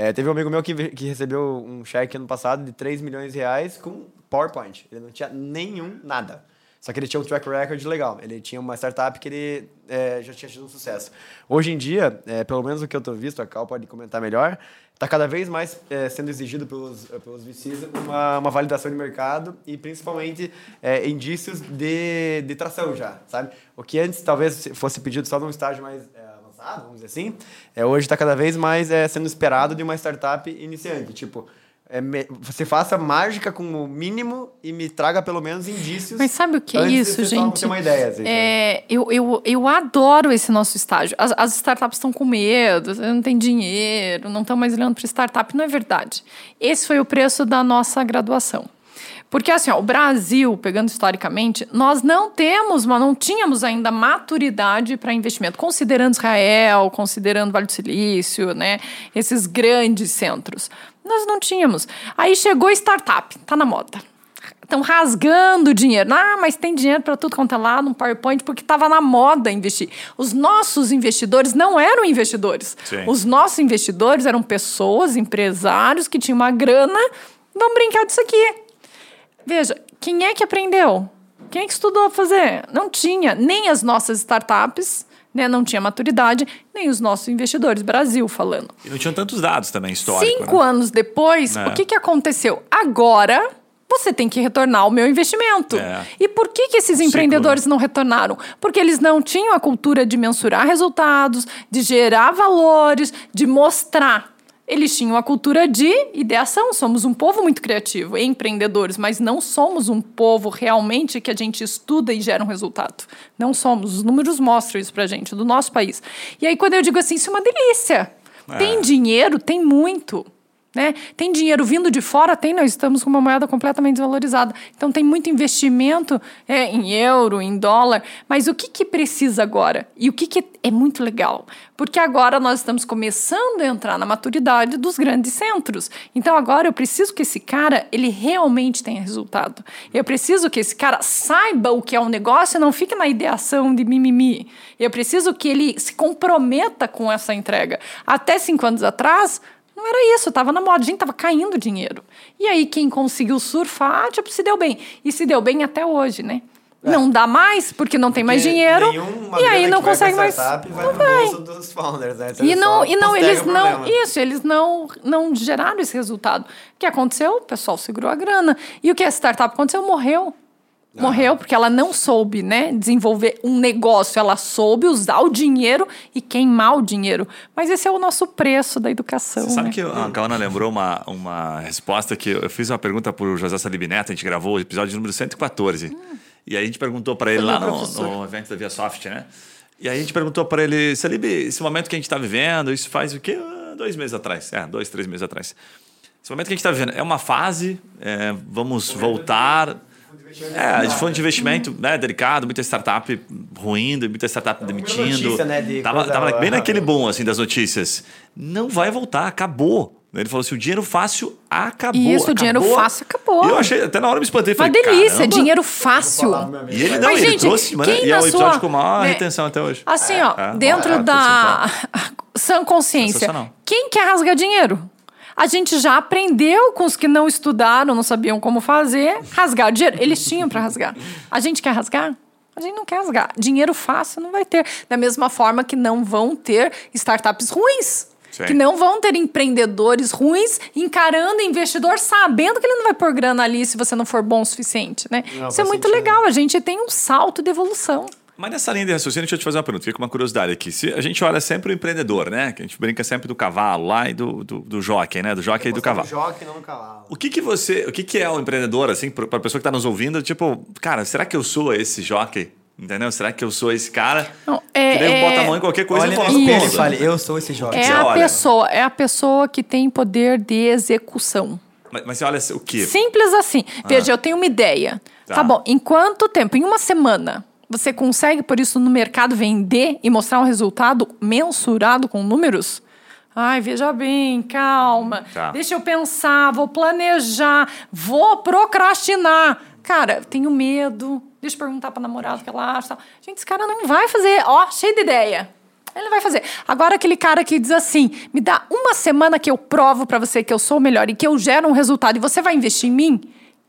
É, teve um amigo meu que, que recebeu um cheque ano passado de 3 milhões de reais com PowerPoint. Ele não tinha nenhum, nada. Só que ele tinha um track record legal. Ele tinha uma startup que ele é, já tinha tido um sucesso. Hoje em dia, é, pelo menos o que eu estou visto, a Cal pode comentar melhor, está cada vez mais é, sendo exigido pelos, pelos VCs uma, uma validação de mercado e principalmente é, indícios de, de tração já, sabe? O que antes talvez fosse pedido só num estágio mais é, avançado, vamos dizer assim, é, hoje está cada vez mais é, sendo esperado de uma startup iniciante. Tipo, é, me- você faça mágica com o mínimo e me traga pelo menos indícios. Mas sabe o que é isso, gente? ter uma ideia. Assim, É, eu, eu, eu adoro esse nosso estágio. As, as startups estão com medo, não tem dinheiro, não estão mais olhando para startup. Não é verdade. Esse foi o preço da nossa graduação. Porque assim, ó, o Brasil, pegando historicamente, nós não temos, mas não tínhamos ainda maturidade para investimento, considerando Israel, considerando Vale do Silício, né, esses grandes centros. Nós não tínhamos. Aí chegou startup, tá na moda. Estão rasgando dinheiro. Ah, mas tem dinheiro para tudo quanto é lá no PowerPoint, porque estava na moda investir. Os nossos investidores não eram investidores. Sim. Os nossos investidores eram pessoas, empresários que tinham uma grana. Vamos brincar disso aqui. Veja, Quem é que aprendeu? Quem é que estudou a fazer? Não tinha. Nem as nossas startups, né? Não tinha maturidade, nem os nossos investidores, Brasil falando. E não tinham tantos dados também históricos. Cinco né? anos depois, É. o que, que aconteceu? Agora você tem que retornar o meu investimento. É. E por que, que esses empreendedores não retornaram? Porque eles não tinham a cultura de mensurar resultados, de gerar valores, de mostrar. Eles tinham a cultura de ideação. Somos um povo muito criativo, empreendedores, mas não somos um povo realmente que a gente estuda e gera um resultado. Não somos. Os números mostram isso pra gente, do nosso país. E aí, quando eu digo assim, isso é uma delícia. Tem dinheiro? Tem muito. Né? Tem dinheiro vindo de fora? Tem, nós estamos com uma moeda completamente desvalorizada. Então tem muito investimento é, em euro, em dólar. Mas o que, que precisa agora? E o que, que é muito legal? Porque agora nós estamos começando a entrar na maturidade dos grandes centros. Então agora eu preciso que esse cara ele realmente tenha resultado. Eu preciso que esse cara saiba o que é um negócio e não fique na ideação de mimimi. Eu preciso que ele se comprometa com essa entrega. Até cinco anos atrás, não era isso, tava na moda, a gente tava caindo dinheiro. E aí quem conseguiu surfar, tipo, se deu bem. E se deu bem até hoje, né? Não dá mais, porque não tem mais Porque dinheiro. nenhuma E aí não consegue mais. startup Vai Não vai. dos founders, né? Então E eles não, e não eles não, isso, eles não, não geraram esse resultado. O que aconteceu? O pessoal segurou a grana. E o que a startup aconteceu? Morreu. Ah. Morreu porque ela não soube, né, desenvolver um negócio, ela soube usar o dinheiro e queimar o dinheiro. Mas esse é o nosso preço da educação. Você sabe né? que a Kawana lembrou uma, uma resposta que eu fiz uma pergunta pro José Salib Neto, a gente gravou o episódio número 114. E aí a gente perguntou para ele Foi lá no, no evento da Via Soft, né? E aí a gente perguntou para ele, Salib, esse momento que a gente está vivendo, isso faz o quê? Ah, Dois meses atrás. É, dois, três meses atrás. Esse momento que a gente está vivendo é uma fase, é, vamos voltar. É, de fundo de investimento né, delicado, muita startup ruindo, muita startup demitindo. notícia, né, de tava, tava bem naquele boom assim, das notícias. Não vai voltar, acabou. Ele falou assim: o dinheiro fácil acabou. Isso, o dinheiro acabou. fácil acabou. E eu achei, até na hora eu me espantei. Uma Falei, delícia, "Caramba." dinheiro fácil. E ele não, Mas, ele gente, trouxe, mano, quem e é na o episódio sua- com maior né, retenção até hoje. Assim, ó, É, dentro é, da sã consciência, quem quer rasgar dinheiro? A gente já aprendeu com os que não estudaram, não sabiam como fazer, rasgar dinheiro. Eles tinham para rasgar. A gente quer rasgar? A gente não quer rasgar. Dinheiro fácil não vai ter. Da mesma forma que não vão ter startups ruins. Sim. Que não vão ter empreendedores ruins encarando investidor sabendo que ele não vai pôr grana ali se você não for bom o suficiente, né? Não, Isso é muito sentido. legal. A gente tem um salto de evolução. Mas nessa linha de raciocínio, deixa eu te fazer uma pergunta. Fica uma curiosidade aqui. Se a gente olha sempre o empreendedor, né? Que a gente brinca sempre do cavalo lá e do, do, do jockey, né? Do jockey e do cavalo. jockey, não no cavalo. O que que você, o que que é o empreendedor assim para a pessoa que está nos ouvindo, tipo, cara, será que eu sou esse jockey? Entendeu? Será que eu sou esse cara? Não, é- que daí eu é- boto a mão em qualquer coisa Olha e no eu falo, espelho e "Nossa, fale, eu sou esse jockey. É a olha. pessoa, é a pessoa que tem poder de execução. Mas, mas você olha o quê? Simples assim. Veja, eu tenho uma ideia. Tá. Tá. bom, em quanto tempo? Em uma semana, você consegue, por isso, no mercado vender e mostrar um resultado mensurado com números? Ai, veja bem, calma. Tá. Deixa eu pensar, vou planejar, vou procrastinar. Cara, tenho medo. Deixa eu perguntar pra namorada o que ela acha. Gente, esse cara não vai fazer. Ó, cheio de ideia. Ele vai fazer. Agora, aquele cara que diz assim: me dá uma semana que eu provo pra você que eu sou o melhor e que eu gero um resultado e você vai investir em mim.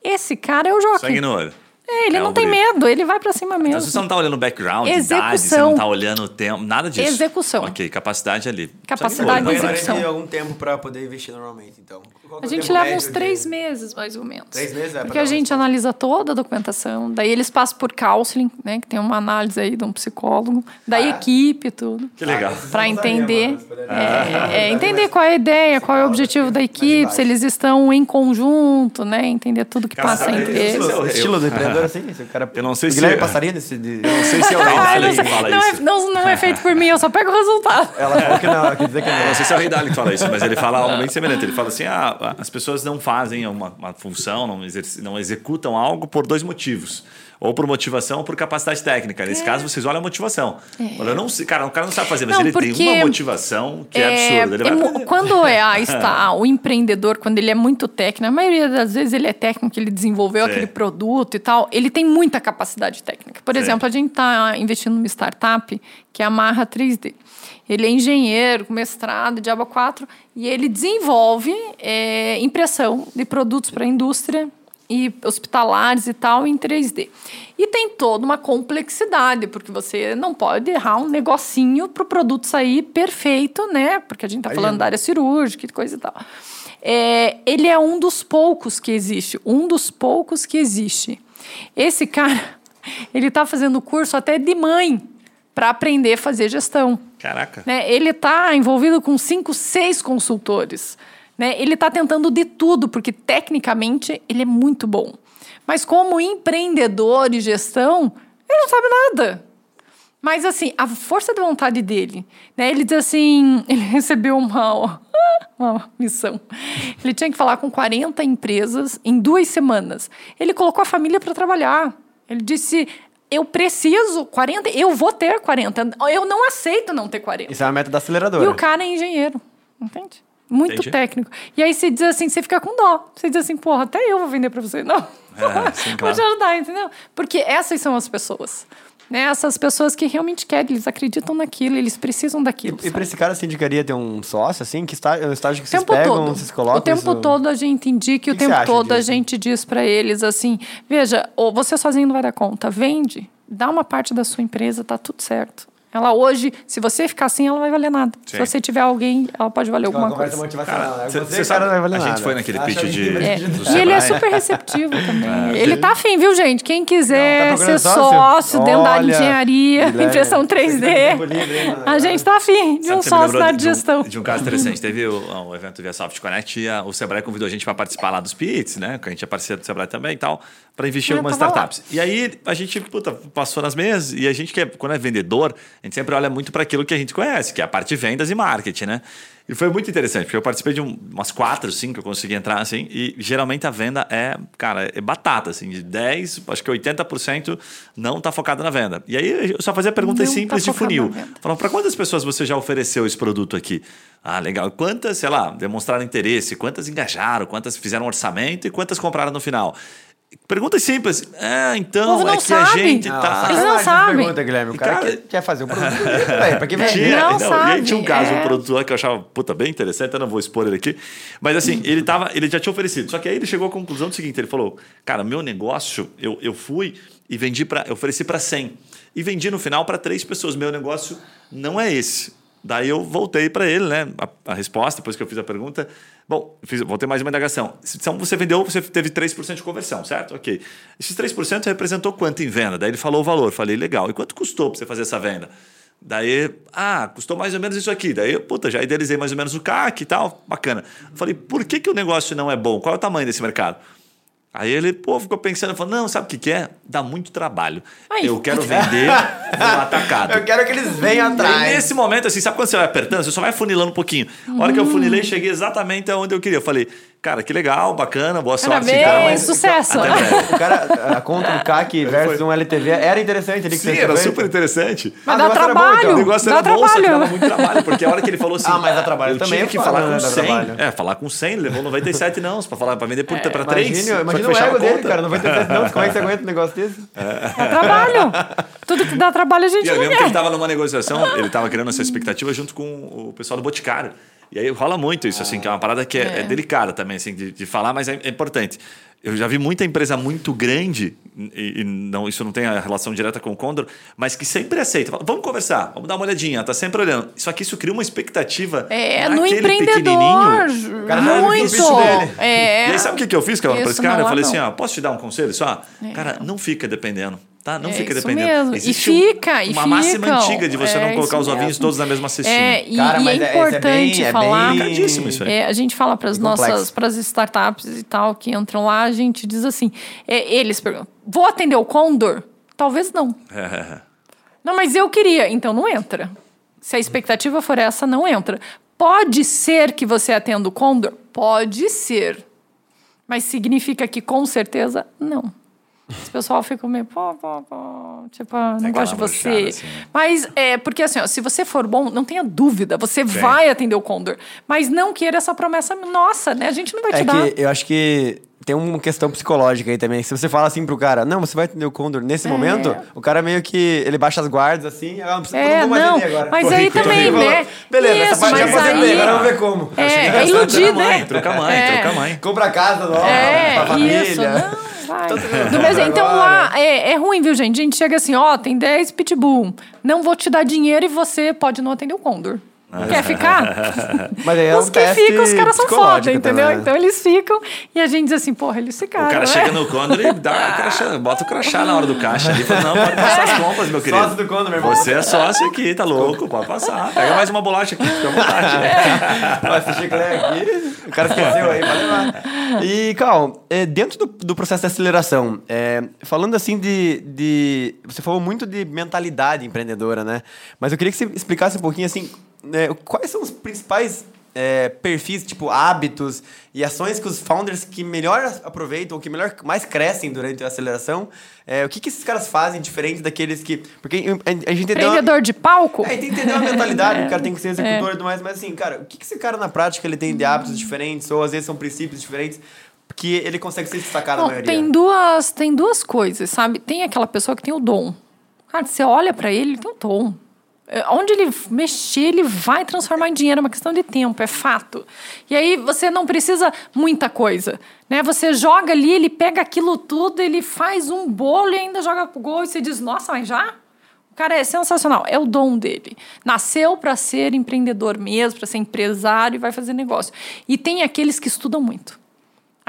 Esse cara é o Joaquim. No olho. É, ele É não um tem medo, ele vai pra cima mesmo. Então, você não está olhando o background, idade, você Execução. não está olhando o tempo, nada disso. Execução. Ok, capacidade ali. Capacidade de execução. de algum tempo para poder investir normalmente, então. Qual A é o gente leva uns de- três meses, mais ou menos. Três meses, é, pra Porque a gente analisa toda a documentação, daí eles passam por counseling, né? Que tem uma análise aí de um psicólogo, da Ah, é? equipe e tudo. Que legal. Para Não usaria, entender, poderia- é, é, entender qual é a ideia, qual é o objetivo da equipe, se eles estão em conjunto, né? Entender tudo que Cara, passa entre eles. é o- Estilo, estilo do empreendedor, assim? Esse cara, Eu não sei o se- Guilherme passaria desse... De... Não sei se é o Ah, Dalio não, que fala não, é, isso. não, não é feito por mim, eu só pego o resultado. Ela falou que não, quer dizer que Eu Não não. sei se é o que fala isso, mas ele fala algo bem semelhante. Ele fala assim: ah, as pessoas não fazem uma, uma função, não, exerc- não executam algo por dois motivos. Ou por motivação ou por capacidade técnica. Nesse caso, vocês olham a motivação. Olha, eu não cara, o cara não sabe fazer, mas Não, ele tem uma motivação que é, absurda. Ele vai é aprender. quando é a, está, o empreendedor, quando ele é muito técnico, a maioria das vezes ele é técnico, ele desenvolveu Sim. aquele produto e tal, ele tem muita capacidade técnica. Por Sim. exemplo, a gente está investindo numa startup que é a Marra 3D. Ele é engenheiro, com mestrado de aba 4, e ele desenvolve é, impressão de produtos para a indústria e hospitalares e tal em 3D. E tem toda uma complexidade, porque você não pode errar um negocinho para o produto sair perfeito, né? Porque a gente está falando da área cirúrgica e coisa e tal. É, ele é um dos poucos que existe, um dos poucos que existe. Esse cara, ele está fazendo curso até de mãe para aprender a fazer gestão. Caraca. Né? Ele está envolvido com cinco, seis consultores. Né? Ele está tentando de tudo, porque tecnicamente ele é muito bom. Mas como empreendedor e gestão, ele não sabe nada. Mas assim, a força de vontade dele, né? Ele diz assim, ele recebeu uma, uma missão. Ele tinha que falar com 40 empresas em duas semanas. Ele colocou a família para trabalhar. Ele disse: eu preciso 40, eu vou ter 40. Eu não aceito não ter 40. Isso é uma meta da aceleradora. E o cara é engenheiro, entende? Muito Entendi. técnico. E aí você diz assim, você fica com dó. Você diz assim, porra, até eu vou vender para você. Não. É, sim, Vou claro. te ajudar, entendeu? Porque essas são as pessoas. Né? Essas pessoas que realmente querem, eles acreditam naquilo, eles precisam daquilo. E sabe? pra esse cara, você indicaria ter um sócio, assim? Que está, um estágio que O vocês pegam, todo. vocês colocam? o tempo isso- todo a gente indica e o que tempo todo a disso? gente diz para eles assim: veja, ou você sozinho não vai dar conta, vende, dá uma parte da sua empresa, tá tudo certo. Ela hoje, se você ficar assim, ela não vai valer nada. Se Sim. você tiver alguém, ela pode valer Uma alguma coisa. Cara, né? cê- Você, sabe- não vai valer a nada. gente foi naquele pitch de- É, E ele é super receptivo também. É, ele tá afim, viu, gente? Quem quiser Tá ser sócio? dentro da engenharia, Guilherme, impressão você que tá com 3D, tempo livre, hein, mano? a gente tá afim de um sócio na área de um- gestão. De um caso interessante. Teve o, o evento via Soft Connect e a- o Sebrae convidou a gente para participar lá dos PITs, né? Que a gente é parceiro do Sebrae também e tal, para investir em Eu algumas tava lá. startups. E aí a gente puta, passou nas mesas e a gente, que é, quando é vendedor, a gente sempre olha muito para aquilo que a gente conhece, que é a parte de vendas e marketing, né? E foi muito interessante, porque eu participei de um- umas quatro, cinco que eu consegui entrar, assim, e geralmente a venda é, cara, é batata, assim, de 10, acho que 80% não tá focado na venda. E aí eu só fazia perguntas Não tá simples de focado funil. Falando, para quantas pessoas você já ofereceu esse produto aqui? Ah, legal. Quantas, sei lá, demonstraram interesse? Quantas engajaram? Quantas fizeram orçamento? E quantas compraram no final? Perguntas simples. Ah, O então povo não é que a sabe. gente Não, tá... Eles não sabem. Pergunta, Guilherme. O cara, Cara- quer, quer fazer o produto. Velho, pra que vender? Tinha, Não não, sabe, E aí tinha um caso, é. um produto lá que eu achava, puta, bem interessante, eu não vou expor ele aqui. Mas assim, ele, tava, ele já tinha oferecido. Só que aí ele chegou à conclusão do seguinte: ele falou, cara, meu negócio, eu, eu fui e vendi para. Eu ofereci para 100. E vendi no final para três pessoas. Meu negócio não é esse. Daí eu voltei para ele, né? A, a resposta, depois que eu fiz a pergunta. Bom, fiz, voltei mais uma indagação. Então você vendeu, você teve 3% de conversão, certo? Ok. Esses 3% representou quanto em venda? Daí ele falou o valor. Falei, legal. E quanto custou para você fazer essa venda? Daí, ah, custou mais ou menos isso aqui. Daí, puta, já idealizei mais ou menos o CAC e tal, bacana. Falei, por que, que o negócio não é bom? Qual é o tamanho desse mercado? Aí ele, pô, ficou pensando, falou, não, sabe o que, que é? Dá muito trabalho. Ai. Eu quero vender no atacado. Eu quero que eles venham E atrás. nesse momento, assim, sabe quando você vai apertando? Você só vai funilando um pouquinho. A hora que eu funilei, cheguei exatamente aonde eu queria. Eu falei, cara, que legal, bacana, boa sorte. Parabéns, cara, mas- sucesso. Até breve. O cara, a conta do CAC versus um LTV era interessante ali que Sim, era super interessante. Mas Ah, dá o negócio era bom, trabalho. então. O negócio dá era bom, só que trabalho. dava muito trabalho, porque a hora que ele falou assim. Ah, mas dá trabalho eu também, Tinha que é falar com dá 100. trabalho. É, falar com 100, levou 97 não, pra falar para vender por para 3. Imagina, imagina o ego dele, cara. Não vai ter não. Como é que você aguenta um negócio desse? É trabalho. Tudo que dá trabalho a gente E eu lembro que ele estava numa negociação, ele estava criando essa expectativa junto com o pessoal do Boticário. E aí rola muito isso, assim, que é uma parada que é, é delicada também, assim, de, de falar, mas é, é importante. Eu já vi muita empresa muito grande, e, e não, isso não tem a relação direta com o Condor, mas que sempre aceita. Fala, vamos conversar, vamos dar uma olhadinha, tá sempre olhando. Só que isso cria uma expectativa É, no naquele empreendedor. pequenininho. cara já viu o Muito. dele. É. E aí, sabe o que, que eu fiz, cara, pra esse cara? Eu é falei não. assim: ó, posso te dar um conselho só? Cara, não fica dependendo. Tá? Não É fica isso dependendo. mesmo. E Existe um- fica, e uma máxima antiga de você É não colocar os ovinhos mesmo. todos na mesma cestinha. É, e, Cara, e mas é é- é importante bem- é falar. bem- Complicadíssimo isso aí. É, a gente fala para as E nossas para as startups e tal que entram lá, a gente diz assim: é, eles perguntam, vou atender o Condor? Talvez não. Não, mas eu queria, então não entra. Se a expectativa for essa, não entra. Pode ser que você atenda o Condor? Pode ser. Mas significa que com certeza não. Esse pessoal fica meio, pô, pô, pô, tipo, não É gosto de você. assim, né? Mas é porque assim, ó, se você for bom, não tenha dúvida, você vai atender o Condor. Mas não queira essa promessa nossa, né? A gente não vai te É dar. que eu acho que tem uma questão psicológica aí também. Se você fala assim pro cara, não, você vai atender o Condor nesse momento, o cara meio que ele baixa as guardas assim, ah, não precisa É, mais não, agora. mas aí também, né? Beleza, Isso, essa parte já mas aposentei, aí- agora vamos ver como. É, é mãe, né? truca a mãe, É. truca a mãe. Compra a casa nova, É, pra família. isso. Não. Então, mesmo- então lá é, é ruim, viu, gente? A gente chega assim, ó, tem 10 pitbull. Não vou te dar dinheiro e você pode não atender o Condor. Quer ficar? Mas aí é Os um que teste ficam, os caras são foda, entendeu? também, né? Então eles ficam e a gente diz assim, porra, eles ficaram. O cara né? chega no Condor e dá o crachá, bota o crachá na hora do caixa ali. Fala, não, pode passar as compras, meu querido. Sócio do Condor, meu irmão. Você é sócio aqui, tá louco, pode passar. Pega mais uma bolacha aqui, fica à vontade. Ó, esse chiclete aqui, o cara esqueceu aí, pode levar. E, Cal, é, dentro do, do processo de aceleração, é, falando assim de, de. Você falou muito de mentalidade empreendedora, né? Mas eu queria que você explicasse um pouquinho assim, né, quais são os principais é, perfis, tipo hábitos e ações que os founders que melhor aproveitam ou que melhor mais crescem durante a aceleração. É, o que, que esses caras fazem diferente daqueles que. Porque a, a gente entendeu. Empreendedor de palco? É, tem que entender a mentalidade, o cara tem que ser executor e tudo mais, mas assim, cara, o que, que esse cara na prática ele tem de hábitos diferentes, ou às vezes são princípios diferentes, que ele consegue se destacar na Não, maioria? tem duas, tem duas coisas, sabe? Tem aquela pessoa que tem o dom. Cara, você olha pra ele, ele tem o dom. É, Onde ele mexer, ele vai transformar em dinheiro, é uma questão de tempo, é fato. E aí você não precisa muita coisa, né? Você joga ali, ele pega aquilo tudo, ele faz um bolo e ainda joga pro gol e você diz, nossa, mas já? O cara é sensacional, é o dom dele. Nasceu para ser empreendedor mesmo, para ser empresário e vai fazer negócio. E tem aqueles que estudam muito.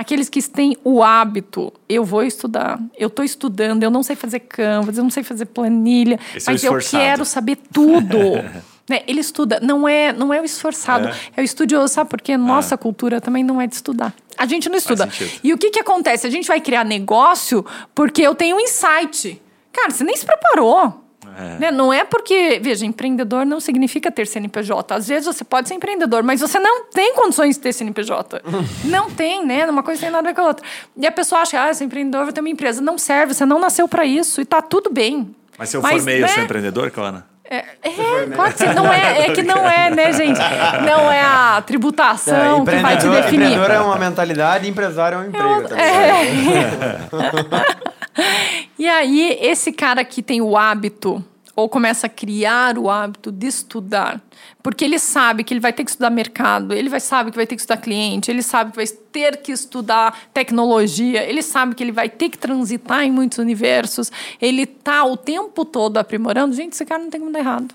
Aqueles que têm o hábito, eu vou estudar, eu estou estudando, eu não sei fazer canvas, eu não sei fazer planilha, Esse é mas eu esforçado. quero saber tudo. Né, Ele estuda, não é, não é o esforçado, é, o estudioso, sabe? Porque nossa cultura também não é de estudar. A gente não estuda. E o que, que acontece? A gente vai criar negócio porque eu tenho um insight. Cara, você nem se preparou. Né? Não é porque, veja, empreendedor não significa ter CNPJ. Às vezes você pode ser empreendedor, mas você não tem condições de ter CNPJ. não tem, né? Uma coisa tem nada a ver com a outra. E a pessoa acha, ah, eu sou empreendedor, vou ter uma empresa. Não serve, você não nasceu para isso e tá tudo bem. Mas se eu formei, eu né? sou empreendedor, Cauana? É, é, que sim. Não é, é que não é, né, gente? Não é a tributação que vai te definir. empreendedor é uma mentalidade, empresário é um emprego também. É. E aí, esse cara que tem o hábito, ou começa a criar o hábito de estudar, porque ele sabe que ele vai ter que estudar mercado, ele vai sabe que vai ter que estudar cliente, ele sabe que vai ter que estudar tecnologia, ele sabe que ele vai ter que transitar em muitos universos, ele tá o tempo todo aprimorando. Gente, esse cara não tem como dar errado.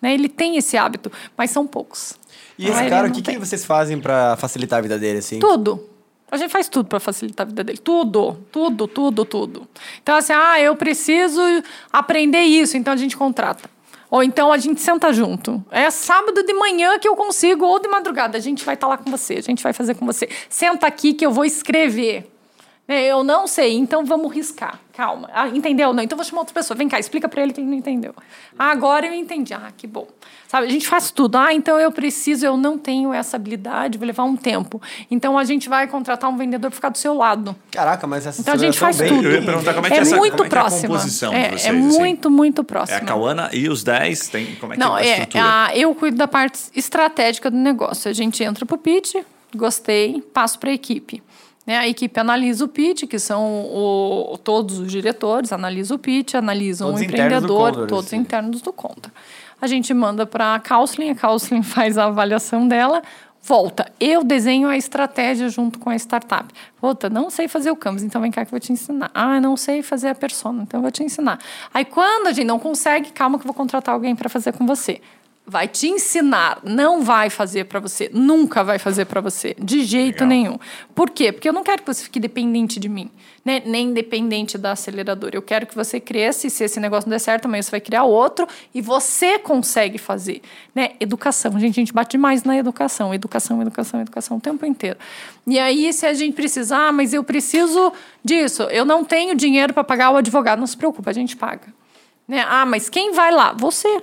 Né? Ele tem esse hábito, mas são poucos. E esse cara, o que, que vocês fazem pra facilitar a vida dele, assim? Tudo. A gente faz tudo para facilitar a vida dele. Tudo, tudo, tudo, tudo. Então, assim, ah, eu preciso aprender isso, então a gente contrata. Ou então a gente senta junto. É sábado de manhã que eu consigo, ou de madrugada. A gente vai estar lá com você, a gente vai fazer com você. Senta aqui que eu vou escrever. É, Eu não sei, então vamos riscar. Calma. Ah, entendeu? Não, então vou chamar outra pessoa. Vem cá, explica para ele que ele não entendeu. Ah, agora eu entendi. Ah, que bom. Sabe, a gente faz tudo. Ah, então eu preciso, eu não tenho essa habilidade, vou levar um tempo. Então a gente vai contratar um vendedor para ficar do seu lado. Caraca, mas essa Então a gente faz aceleração tudo. Eu ia perguntar como é que é essa- muito como é que é a próxima. composição é, de vocês, é assim? muito, muito É a Cauana e os 10 tem. Como é que Não, é a é, estrutura? a- eu cuido da parte estratégica do negócio. A gente entra pro pitch, gostei, passo para a equipe. Né, a equipe analisa o pitch, que são o- todos os diretores, analisa o pitch, analisam Todos o empreendedor, Condor, todos assim. internos do Conta. A gente manda para a Counseling, a Counseling faz a avaliação dela, volta. Eu desenho a estratégia junto com a startup. Puta, não sei fazer o Canvas, então vem cá que eu vou te ensinar. Ah, não sei fazer a persona, então eu vou te ensinar. Aí quando a gente não consegue, calma que eu vou contratar alguém para fazer com você. Vai te ensinar, não vai fazer para você, nunca vai fazer para você, de jeito Legal. nenhum. Por quê? Porque eu não quero que você fique dependente de mim, né? nem dependente da aceleradora. Eu quero que você cresça e se esse negócio não der certo, amanhã você vai criar outro e você consegue fazer. Né? Educação, gente, a gente bate demais na educação, educação, educação, educação o tempo inteiro. E aí, se a gente precisar, ah, mas eu preciso disso, eu não tenho dinheiro para pagar o advogado, não se preocupa, a gente paga. Né? Ah, mas quem vai lá? Você.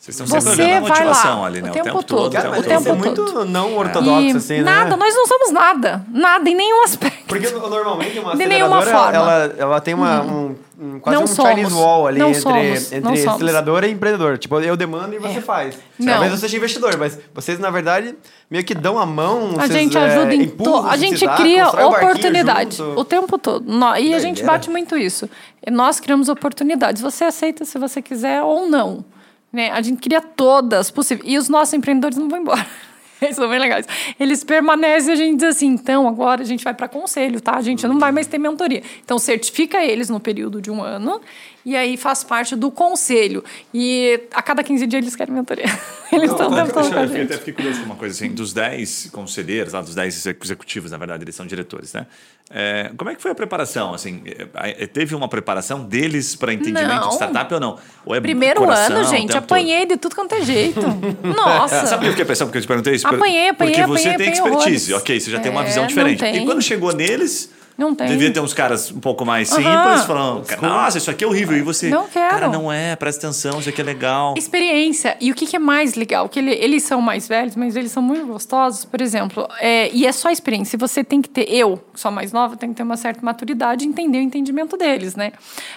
Vocês estão sempre Você olhando a vai motivação lá, ali, né? o tempo todo, Cara, o tempo isso é muito todo. não ortodoxo, E assim, né? nada, nós não somos nada. Nada, em nenhum aspecto. Porque no- normalmente uma De nenhuma aceleradora, forma. ela, ela tem uma, um, um- quase Não um somos. Chinese wall ali Não entre, somos. entre Não somos. aceleradora e empreendedor. Tipo, eu demando e você faz. Não. Talvez você seja investidor, mas vocês, na verdade, meio que dão a mão, A vocês, gente é, ajuda em empurram, to... A gente precisar, cria o oportunidade junto. o tempo todo. E a gente bate muito isso. Nós criamos oportunidades. Você aceita se você quiser ou não. Né? A gente cria todas possíveis. E os nossos empreendedores não vão embora. Eles são bem legais. Eles permanecem e a gente diz assim: então, agora a gente vai para conselho, tá? A gente não vai mais ter mentoria. Então, certifica eles no período de um ano e aí faz parte do conselho. E a cada 15 dias eles querem mentoria. Eles estão o tempo todo Deixa com a eu- até fiquei curioso com uma coisa assim, dos 10 conselheiros, lá, dos 10 executivos, na verdade, eles são diretores, né? É, como é que foi a preparação? Assim, é, é, teve uma preparação deles para entendimento Não. de startup ou não? Ou é Primeiro coração, ano, o gente, apanhei de tudo quanto é jeito. Nossa. Sabe por que eu fiquei pensando? Porque eu te perguntei isso? Apanhei, apanhei, Porque você apanhei, tem apanhei expertise, ok, você já tem uma É, visão diferente. E quando chegou neles, Não tem. devia ter uns caras um pouco mais simples, falando, nossa, isso aqui é horrível. E você, Não quero. cara, não é, presta atenção, isso aqui é legal. Experiência. E o que, que é mais legal? Que ele- eles são mais velhos, mas eles são muito gostosos, por exemplo. é, e é só experiência. Você tem que ter, eu, que sou a mais nova, tenho que ter uma certa maturidade e entender o entendimento deles, né?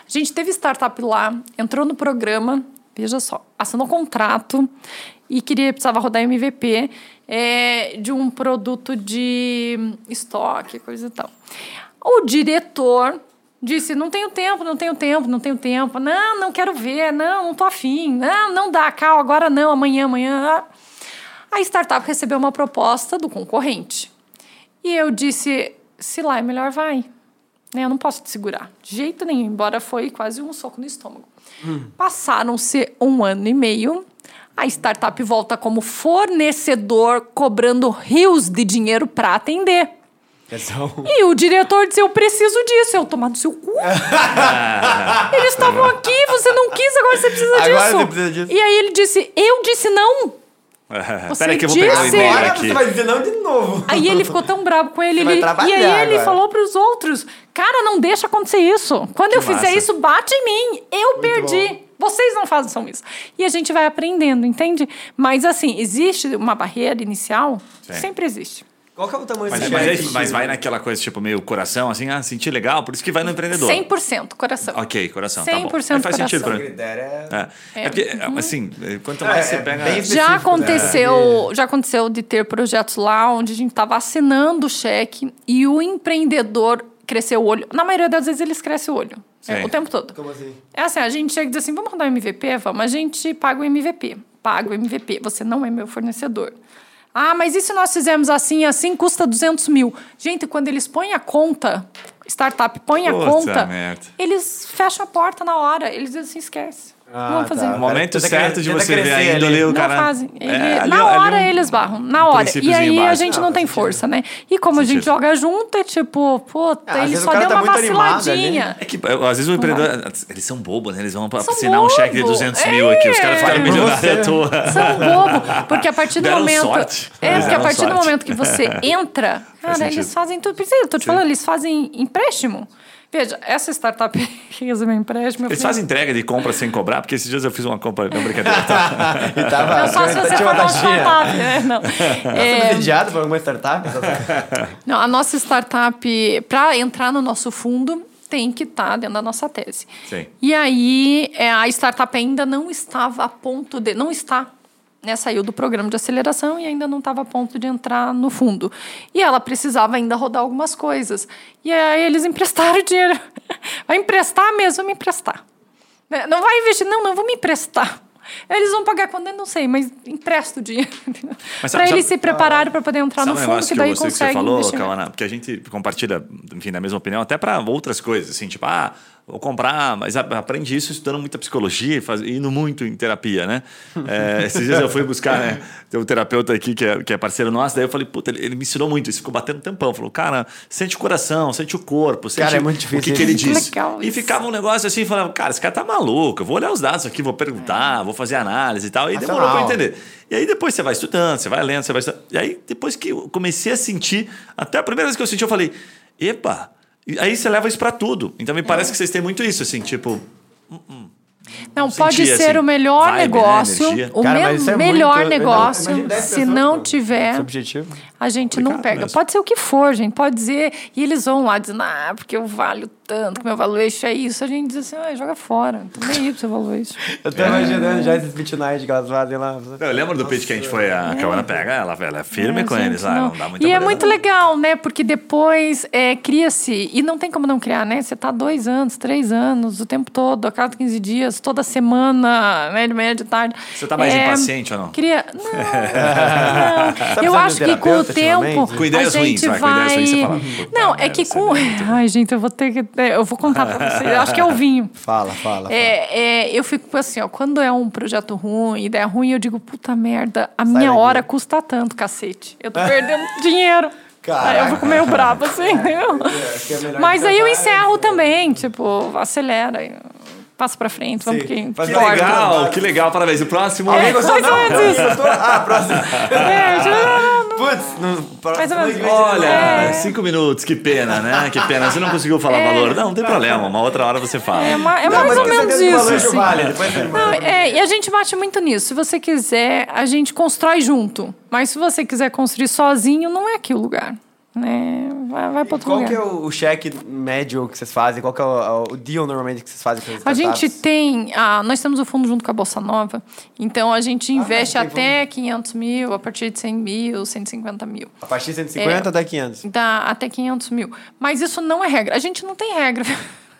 A gente teve startup lá, entrou no programa, veja só, assinou contrato e queria, precisava rodar MVP é, de um produto de estoque, coisa e tal. O diretor disse: não tenho tempo, não tenho tempo, não tenho tempo. Não, não quero ver, não, não tô afim. Não, não dá, calma, agora não, amanhã, amanhã. A startup recebeu uma proposta do concorrente. E eu disse: se lá é melhor, vai. Né, Eu não posso te segurar. De jeito nenhum, embora foi quase um soco no estômago. Passaram-se um ano e meio. A startup volta como fornecedor, cobrando rios de dinheiro para atender. E o diretor disse: Eu preciso disso. Eu tomar do seu cu. Eles estavam aqui, você não quis, agora você precisa Agora disso. você precisa disso. E aí ele disse: Eu disse não. Você Peraí que eu vou pegar o disse- e-mail Agora aqui. você vai dizer não de novo. Aí ele ficou tão bravo com ele. Você vai ele- e aí ele agora. falou para os outros: Cara, não deixa acontecer isso. Quando eu fizer massa. isso, bate em mim. Eu perdi. Vocês não façam isso. E a gente vai aprendendo, entende? Mas assim, existe uma barreira inicial? Sim. Sempre existe. Qual que é o tamanho Mas, do mas, cheque? é- mas vai naquela coisa, tipo, meio coração, assim, ah, senti legal, por isso que vai no empreendedor. 100% coração. Ok, coração, tá bom. 100% Aí faz sentido coração. pra mim. é... É, é. É. porque, assim, quanto É, mais você é pega... bem específico, Já né? aconteceu, já aconteceu de ter projetos lá onde a gente estava assinando o cheque e o empreendedor cresceu o olho. Na maioria das vezes eles crescem o olho. é, o tempo todo. Como assim? É assim, a gente chega e diz assim, vamos rodar o MVP? Vamos, a gente paga o MVP. Paga o MVP. Você não é meu fornecedor. Ah, mas e se nós fizermos assim, assim, custa 200 mil? Gente, quando eles põem a conta, startup põe a Puta conta, merda. eles fecham a porta na hora. Eles dizem assim, esquece. Ah, Vamos fazer. tá. O momento Tenta certo de você ver a índole, ali. o Não cara... fazem. Ele- É, ali- na ali hora um- eles barram, na um hora. E aí a gente não faz tem sentido. força, né? E como a gente Sentido. joga junto, é tipo, puta, Ah, às ele só deu tá uma vaciladinha. É que, às vezes, o empreendedor... Eles são bobos, né? Eles vão São assinar um cheque de bobo. 200 mil aqui. Os caras É. ficaram por milionários à toa. São bobo, porque a partir do momento. sorte. É, porque a partir do momento que você entra, cara, sentido. eles fazem tudo. Por isso eu tô te falando, eles fazem empréstimo. Veja, essa startup que recebeu empréstimo. eu Eles fazem entrega de compra sem cobrar, porque esses dias eu fiz uma compra... Não, brincadeira. Tá? E tava, Não, só se você tinha for uma startup, né? Não. Tá É, subsidiado por alguma startup? Não, a nossa startup, para entrar no nosso fundo, tem que estar dentro da nossa tese. Sim. E aí, é, a startup ainda não estava a ponto de. Não está. Né, saiu do programa de aceleração e ainda não estava a ponto de entrar no fundo. E ela precisava ainda rodar algumas coisas. E aí eles emprestaram dinheiro. Vai emprestar mesmo? Vamos emprestar. Né, Não vai investir, não, não, vamos emprestar. Eles vão pagar quando eu não sei, mas empresta o dinheiro. Para eles se prepararem para poder entrar no fundo, que que daí gostei que você consegue falou. Kawana? Porque a gente compartilha, enfim, da mesma opinião, até para outras coisas, assim, tipo, ah, vou comprar, mas a- aprende isso estudando muita psicologia e faz, indo muito em terapia, né? É, esses dias eu fui buscar, né? Tem um terapeuta aqui que é, que é parceiro nosso, daí eu falei, puta, ele, ele me ensinou muito, isso ficou batendo tempão. Falou, cara, sente o coração, sente o corpo, sente Cara, é muito o difícil que, que ele disse. e ficava um negócio assim, falava, cara, esse cara tá maluco, eu vou olhar os dados aqui, vou perguntar, vou fazer análise e tal. E demorou pra entender. E aí depois você vai estudando, você vai lendo, você vai estudando. E aí depois que eu comecei a sentir, até a primeira vez que eu senti, eu falei, epa! E aí você leva isso pra tudo. Então me parece que vocês têm muito isso, assim, tipo, "Hum, hum, Não, Não pode ser assim, o melhor vibe, né, negócio, energia. o Cara, me- é melhor muito- negócio, 10 se não tiver, esse objetivo. a gente não pega. mesmo. Pode ser o que for, gente. Pode dizer. E eles vão lá dizendo, ah, porque eu valho tanto, que meu valuation é isso. A gente diz assim, ah, joga fora. Não nem aí pro seu valuation. Eu tô imaginando já esses pitch night que elas fazem lá. Eu lembro do pitch que a gente foi, a Caona pega ela, ela é firme É, com gente, eles lá, não, dá muita E é muito não. legal, né? Porque depois é, cria-se, e não tem como não criar, né? Você tá dois anos, três anos, o tempo todo, a cada 15 dias, toda semana, né? De manhã, de tarde. Você tá mais É, impaciente ou não? Cria... Não, não. Eu precisando de acho que com o tempo? Com ideias a ruins, gente vai, com ideias ruins você fala, "Puta Não, é que é com... muito". Ai, gente, eu vou ter que... Eu vou contar pra vocês. Acho que é o vinho. Fala, fala. fala. É, é, eu fico assim, ó, quando é um projeto ruim, ideia ruim, eu digo, puta merda, a minha daqui. hora custa tanto, cacete. Eu tô perdendo dinheiro. Caraca. Aí eu fico meio bravo, assim, entendeu? acho que é melhor Mas aí eu descansar, encerro também, tipo, acelera, passa pra frente, vamos Sim. Que Corta. legal, que legal, parabéns. O próximo. É, mais ou menos isso. Ah, próximo. É, já- Putz, não, Mais ou menos. Olha, É. cinco minutos, que pena, né? Que pena. Você não conseguiu falar valor. Não, não tem problema. Uma outra hora você fala. é, ma- é Não, mais ou menos que isso. assim. vale, depois você Não, é, e a gente bate muito nisso. Se você quiser, a gente constrói junto. Mas se você quiser construir sozinho, não é aqui o lugar. Né? Vai, vai para outro Qual lugar. que é o, o cheque médio que vocês fazem? Qual que é o, o deal normalmente que vocês fazem com A gente tem, ah, nós temos o fundo junto com a Bolsa Nova, então a gente investe tem até 500 mil, a partir de 100 mil, 150 mil. A partir de 150 até 500. Dá até 500 mil. Mas isso não é regra. A gente não tem regra.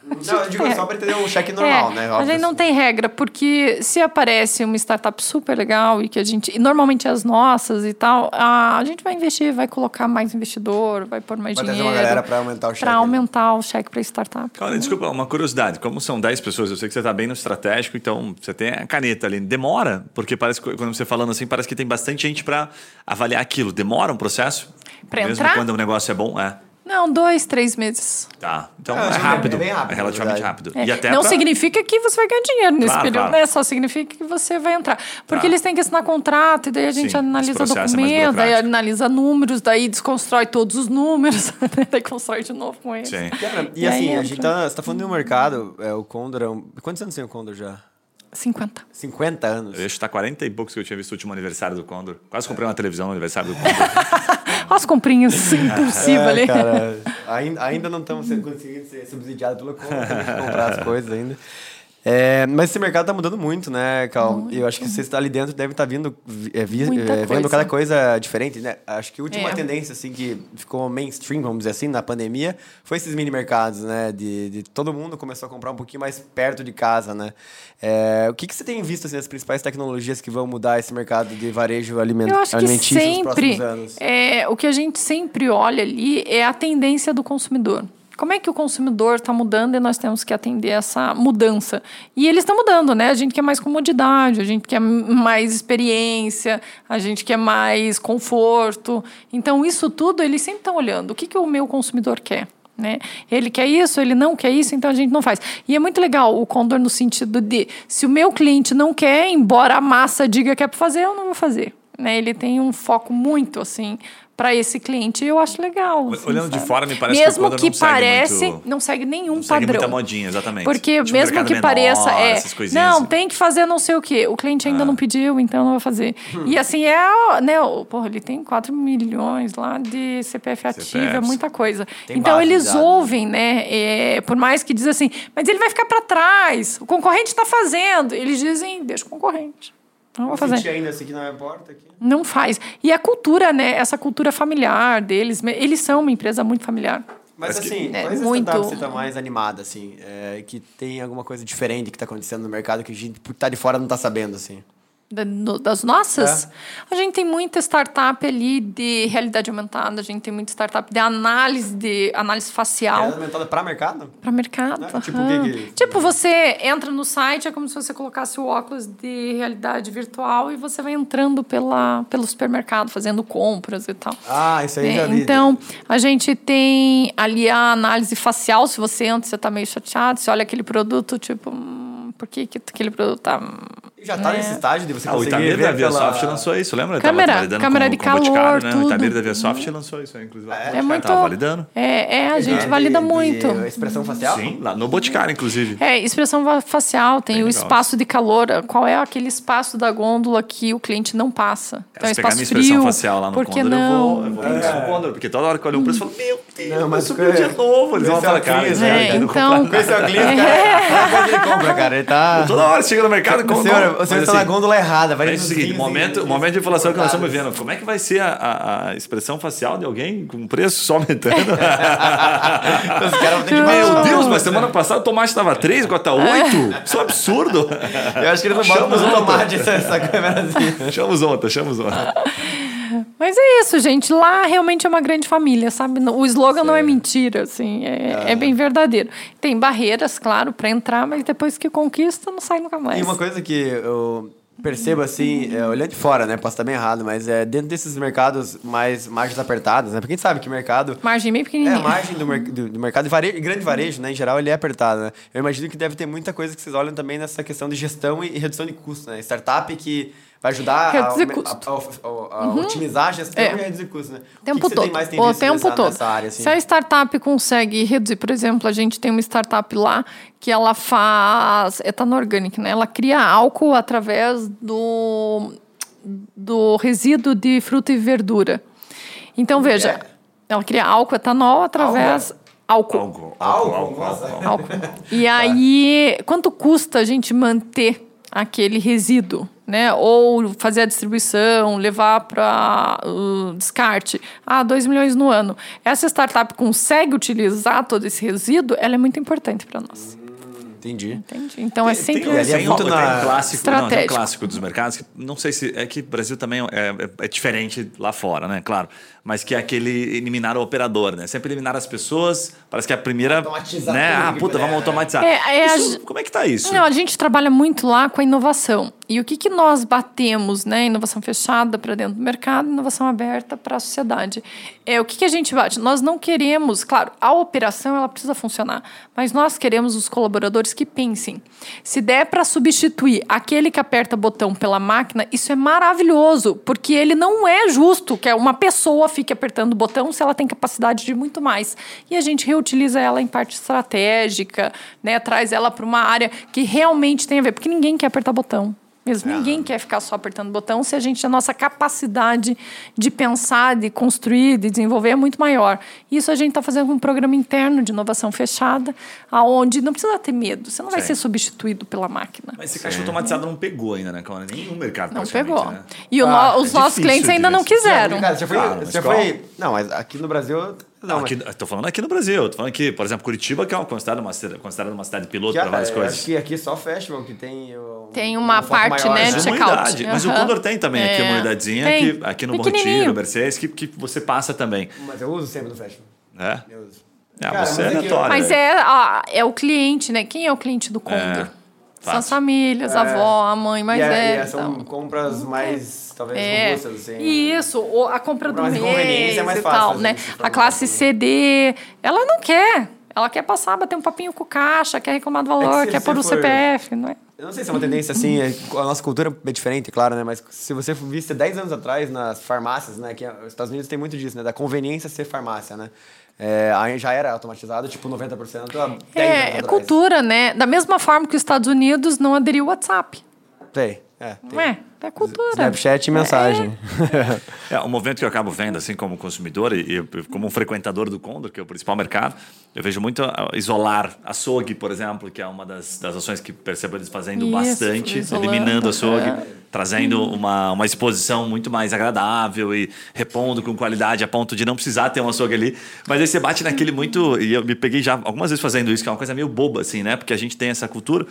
Não, eu digo É. só para entender o cheque normal, É, né? A Óbvio. gente não tem regra, porque se aparece uma startup super legal e que a gente. E normalmente as nossas e tal, a, a gente vai investir, vai colocar mais investidor, vai pôr mais Vai dinheiro. uma galera para aumentar o cheque. Para né? aumentar o cheque para startup. Olha, desculpa, uma curiosidade. Como são 10 pessoas, eu sei que você está bem no estratégico, então você tem a caneta ali. Demora? Porque parece que quando você falando assim, parece que tem bastante gente para avaliar aquilo. Demora um processo? Pra Mesmo entrar? quando o negócio é bom? É. Não, dois, três meses. Tá. Então Ah, é é rápido. bem rápido, É relativamente rápido. É, E até não pra- significa que você vai ganhar dinheiro nesse Claro, período, claro. né? Só significa que você vai entrar. Porque Tá. eles têm que assinar contrato, e daí a gente Sim, analisa é documento, daí analisa números, daí desconstrói todos os números, daí constrói de novo com eles. Sim. Cara, e, E assim, a gente tá, você tá falando de um mercado, é, o Condor é um... Quantos anos tem o Condor já? 50. 50 anos. Eu ia chutar 40 e poucos que eu tinha visto o último aniversário do Condor. Quase comprei uma televisão no aniversário do Condor. Olha as comprinhas impulsivas É, ali. cara, ainda, ainda não estamos sendo conseguindo ser subsidiados pelo Condor, comprar as coisas ainda. É, mas esse mercado tá mudando muito, né, Cal? E eu acho que você está ali dentro deve estar vindo, é, vi- é, vendo coisa. cada coisa diferente, né? Acho que a última É. tendência, assim, que ficou mainstream, vamos dizer assim, na pandemia, foi esses mini mercados, né? De, de todo mundo começou a comprar um pouquinho mais perto de casa, né? É, o que, que você tem visto, assim, as principais tecnologias que vão mudar esse mercado de varejo aliment Eu acho que alimentício nos sempre próximos anos? é, o que a gente sempre olha ali é a tendência do consumidor. Como é que o consumidor está mudando e nós temos que atender essa mudança? E eles estão mudando, né? A gente quer mais comodidade, a gente quer mais experiência, a gente quer mais conforto. Então, isso tudo eles sempre estão olhando. O que, que o meu consumidor quer? Né? Ele quer isso, ele não quer isso, então a gente não faz. E é muito legal o Condor no sentido de se o meu cliente não quer, embora a massa diga que é para fazer, eu não vou fazer. Né? Ele tem um foco muito assim para esse cliente. Eu acho legal. assim, Olhando de sabe? fora, me parece que o mesmo que não segue parece, muito- não segue nenhum Não segue padrão. muita modinha, exatamente. Porque Tipo, mesmo que menor, pareça, é. Não, assim. tem que fazer não sei o quê. O cliente ainda Ah. não pediu, então não vou fazer. E assim é, né? Porra, ele tem 4 milhões lá de CPF ativo, é muita coisa. Tem então eles de dados, ouvem, né? é, por mais que diz assim, mas ele vai ficar para trás. O concorrente está fazendo. Eles dizem, deixa o concorrente. Não vou fazer. Ainda, esse aqui não importa aqui. Não faz. E a cultura, né? Essa cultura familiar deles, eles são uma empresa muito familiar. Mas Parece que- assim, É, quais muito- startups você tá mais animada, assim? é, que tem alguma coisa diferente que tá acontecendo no mercado que a gente que tá de fora não tá sabendo, assim? Das nossas, É. a gente tem muita startup ali de realidade aumentada, a gente tem muita startup de análise de análise facial É aumentada pra mercado? para mercado. Ah, tipo, que que- Tipo, você entra no site, é como se você colocasse o óculos de realidade virtual e você vai entrando pela, pelo supermercado, fazendo compras e tal. Ah, isso aí É, já vi. então, a gente tem ali a análise facial. Se você entra, você tá meio chateado, você olha aquele produto, tipo, hum, por que, que aquele produto tá. Já tá É. nesse estágio de você Ah, o conseguir Itamir da ver Viasoft pela... lançou isso, lembra? Câmera, câmera com- de com o Boticário, calor, né? tudo. O Itamir da Viasoft lançou isso, aí, inclusive. É Boticário, muito. Tava validando. É, é, a gente de- valida de- muito. de expressão facial? Sim, lá no Boticário, inclusive. É, expressão facial, tem Bem o legal espaço de calor. Qual é aquele espaço da gôndola que o cliente não passa? Então, se é pegar espaço minha expressão frio. facial lá no por que Condor, eu vou, não? eu vou isso no Condor, porque toda hora que eu olho um preço, eu falo, meu Deus, Não, mas subiu de é- novo. Eles vão é falar, o cara, né? É, não então- Com esse é o cliente, cara. Ele compra, cara, ele tá... Toda hora chega no mercado e O compra. O senhor está assim, na gôndola errada. Vai É o seguinte, 15, momento, momento de inflação que nós estamos vivendo. Como é que vai ser a, a- a expressão facial de alguém com preço só aumentando? Os caras vão ter que Meu. Deus, mas semana passada o tomate estava 3, agora está 8. Isso é um absurdo. Eu acho que eles não Chama no os tomate essa, essa câmerazinha. Chamamos ontem, chamamos ontem. Mas é isso, gente. Lá realmente é uma grande família, sabe? O slogan não é mentira, assim, é, é bem verdadeiro. Tem barreiras, claro, para entrar, mas depois que conquista, não sai nunca mais. E uma coisa que eu percebo assim, é, olhando de fora, né? Posso estar bem errado, mas é dentro desses mercados mais margens apertadas, né? Porque a gente sabe que mercado. Margem bem É, pequenininha. a margem do, mer- do, do mercado, varejo, grande varejo, né? Em geral, ele é apertado, né? Eu imagino que deve ter muita coisa que vocês olham também nessa questão de gestão e, e redução de custo, né? Startup que vai ajudar Reduzir a, custo. a- a- a- a otimizar a gestão É. e a reduzir custo, né? O tempo que que você todo. Tem mais tem o tempo nessa, todo. nessa área, assim? Se a startup consegue reduzir, por exemplo, a gente tem uma startup lá que ela faz etanol orgânico, né? Ela cria álcool através do, do resíduo de fruta e verdura. Então, veja, é? ela cria álcool, etanol através... Álcool. Álcool, Álcool, álcool, álcool, álcool. álcool. E aí, quanto custa a gente manter aquele resíduo? Né? Ou fazer a distribuição, levar para o descarte. Ah, 2 milhões no ano. Essa startup consegue utilizar todo esse resíduo, ela é muito importante para nós. Entendi. Entende? Então é sempre tem, é tem, muito um, na- um clássico, não, tem um estratégico. clássico dos mercados que não sei se é que o Brasil também é, é- é diferente lá fora, né? Claro, mas que é aquele eliminar o operador, né? Sempre eliminar as pessoas. Parece que é a primeira, Automatizar né? Ah, puta, vamos automatizar. É, é a Isso- ge- como é que tá isso? Não, a gente trabalha muito lá com a inovação. E o que, que nós batemos, né? Inovação fechada para dentro do mercado, inovação aberta para a sociedade. É, o que, que a gente bate? Nós não queremos, claro, a operação ela precisa funcionar, mas nós queremos os colaboradores que pensem. Se der para substituir aquele que aperta botão pela máquina, isso é maravilhoso, porque ele não é justo que uma pessoa fique apertando o botão se ela tem capacidade de muito mais. E a gente reutiliza ela em parte estratégica, né? Traz ela para uma área que realmente tem a ver, porque ninguém quer apertar botão. Mesmo ninguém quer ficar só apertando botão se a gente a nossa capacidade de pensar, de construir, de desenvolver é muito maior. Isso a gente está fazendo com um programa interno de inovação fechada, aonde não precisa ter medo. Você não vai Sim. ser substituído pela máquina. Mas esse caixa automatizado não pegou ainda, né, Cauã? Nenhum mercado Não pegou. Né? E Ah, no- os é nossos clientes ainda não quiseram. Cara, você foi, Claro, qual? foi... Não, mas aqui no Brasil... Não, aqui, tô falando aqui no Brasil. Tô falando que, por exemplo, Curitiba, que é uma, considerada, uma, considerada uma cidade piloto para várias é, coisas. Acho que aqui só festival que tem... o- Tem uma um parte, maior, né, Mas de checkout. unidade. Mas o. Condor tem também aqui É. uma unidadezinha que, aqui no. Bom Tiro, Mercedes, que, que você passa também. Mas eu uso sempre no festival. É? Eu uso. Ah, Cara, você é mas é que- aleatório. Mas velho. é, a- é o cliente, né? Quem é o cliente do Condor? São as fácil. famílias, a avó, a mãe mais e, é, velha. e são então. compras mais, talvez, É, robustas, assim. isso, ou a compra do mais mês conveniência é mais fácil tal, fazer né? isso, A classe né? CD, ela não quer. Ela quer passar, bater um papinho com o caixa, quer reclamar do valor, se quer você pôr o CPF, não é? Eu não sei se é uma tendência assim, é- a nossa cultura é diferente, claro, né? Mas se você visse 10 anos atrás nas farmácias, né? Que os Estados Unidos tem muito disso, né? Da conveniência ser farmácia, né? É, aí já era automatizado, tipo 90% há 10 anos É, é cultura, né? Da mesma forma que os Estados Unidos não aderiu ao WhatsApp. Tem, é. Não é? É cultura. Snapchat e mensagem. É, um movimento que eu acabo vendo, assim, como consumidor e, e como um frequentador do Condor, que é o principal mercado, eu vejo muito ah, isolar açougue, por exemplo, que é uma das, das ações que percebo eles fazendo Isso, bastante, isolando, eliminando açougue, é. trazendo uma, uma exposição muito mais agradável e repondo com qualidade a ponto de não precisar ter um açougue ali. Mas aí você bate naquele muito. E eu me peguei já algumas vezes fazendo isso, que é uma coisa meio boba, assim, né? Porque a gente tem essa cultura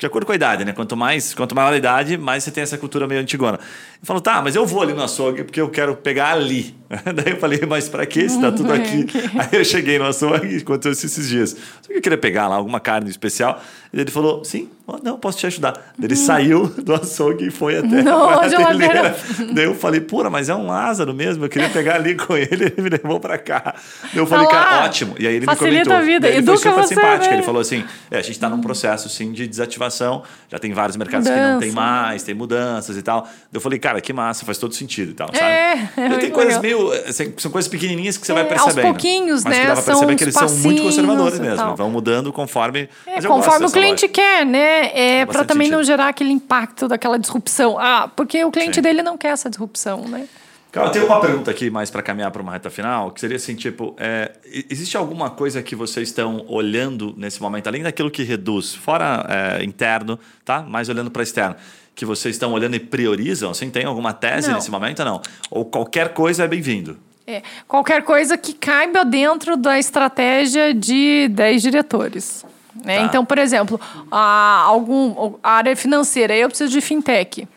de acordo com a idade, né? Quanto mais, quanto maior a idade, mais você tem essa cultura meio antigona. Eu falo, tá, mas eu vou ali no açougue porque eu quero pegar ali. Daí eu falei, mas pra que se tá tudo aqui? Aí eu cheguei no açougue e aconteceu esses dias. Só que eu queria pegar lá alguma carne especial. E ele falou, sim, oh, não, posso te ajudar. Daí Ele saiu do açougue e foi até Não, a geladeira. Daí eu falei, pura, mas é um Lázaro mesmo. Eu queria pegar ali com ele, ele me levou pra cá. Daí eu falei, Tá cara, ótimo. E aí ele Facilita me comentou. a vida, Daí ele foi educa super você, simpático. né? Ele falou assim, é, a gente tá num processo, sim, de desativação já tem vários mercados que não tem mais, tem mudanças e tal. Eu falei, cara, que massa, faz todo sentido e tal, sabe? É, é E tem coisas legal. meio. assim, São coisas pequenininhas que você É, vai aos percebendo. pouquinhos, mas né? que dá pra São perceber que eles são muito conservadores mesmo. Vão mudando conforme. É, mas eu gosto conforme o dessa cliente quer, né? É, para também não sentido. gerar aquele impacto daquela disrupção. Ah, porque o cliente Sim. dele não quer essa disrupção, né? Cara, eu tenho uma pergunta aqui mais para caminhar para uma reta final, que seria assim, tipo, é, existe alguma coisa que vocês estão olhando nesse momento, além daquilo que reduz, fora é, interno, tá? Mais olhando para externo, que vocês estão olhando e priorizam? Assim, tem alguma tese Não. nesse momento ou não? Ou qualquer coisa é bem-vindo? É, qualquer coisa que caiba dentro da estratégia de 10 diretores. Né? Tá. Então, por exemplo, a, algum, a área financeira, eu preciso de fintech.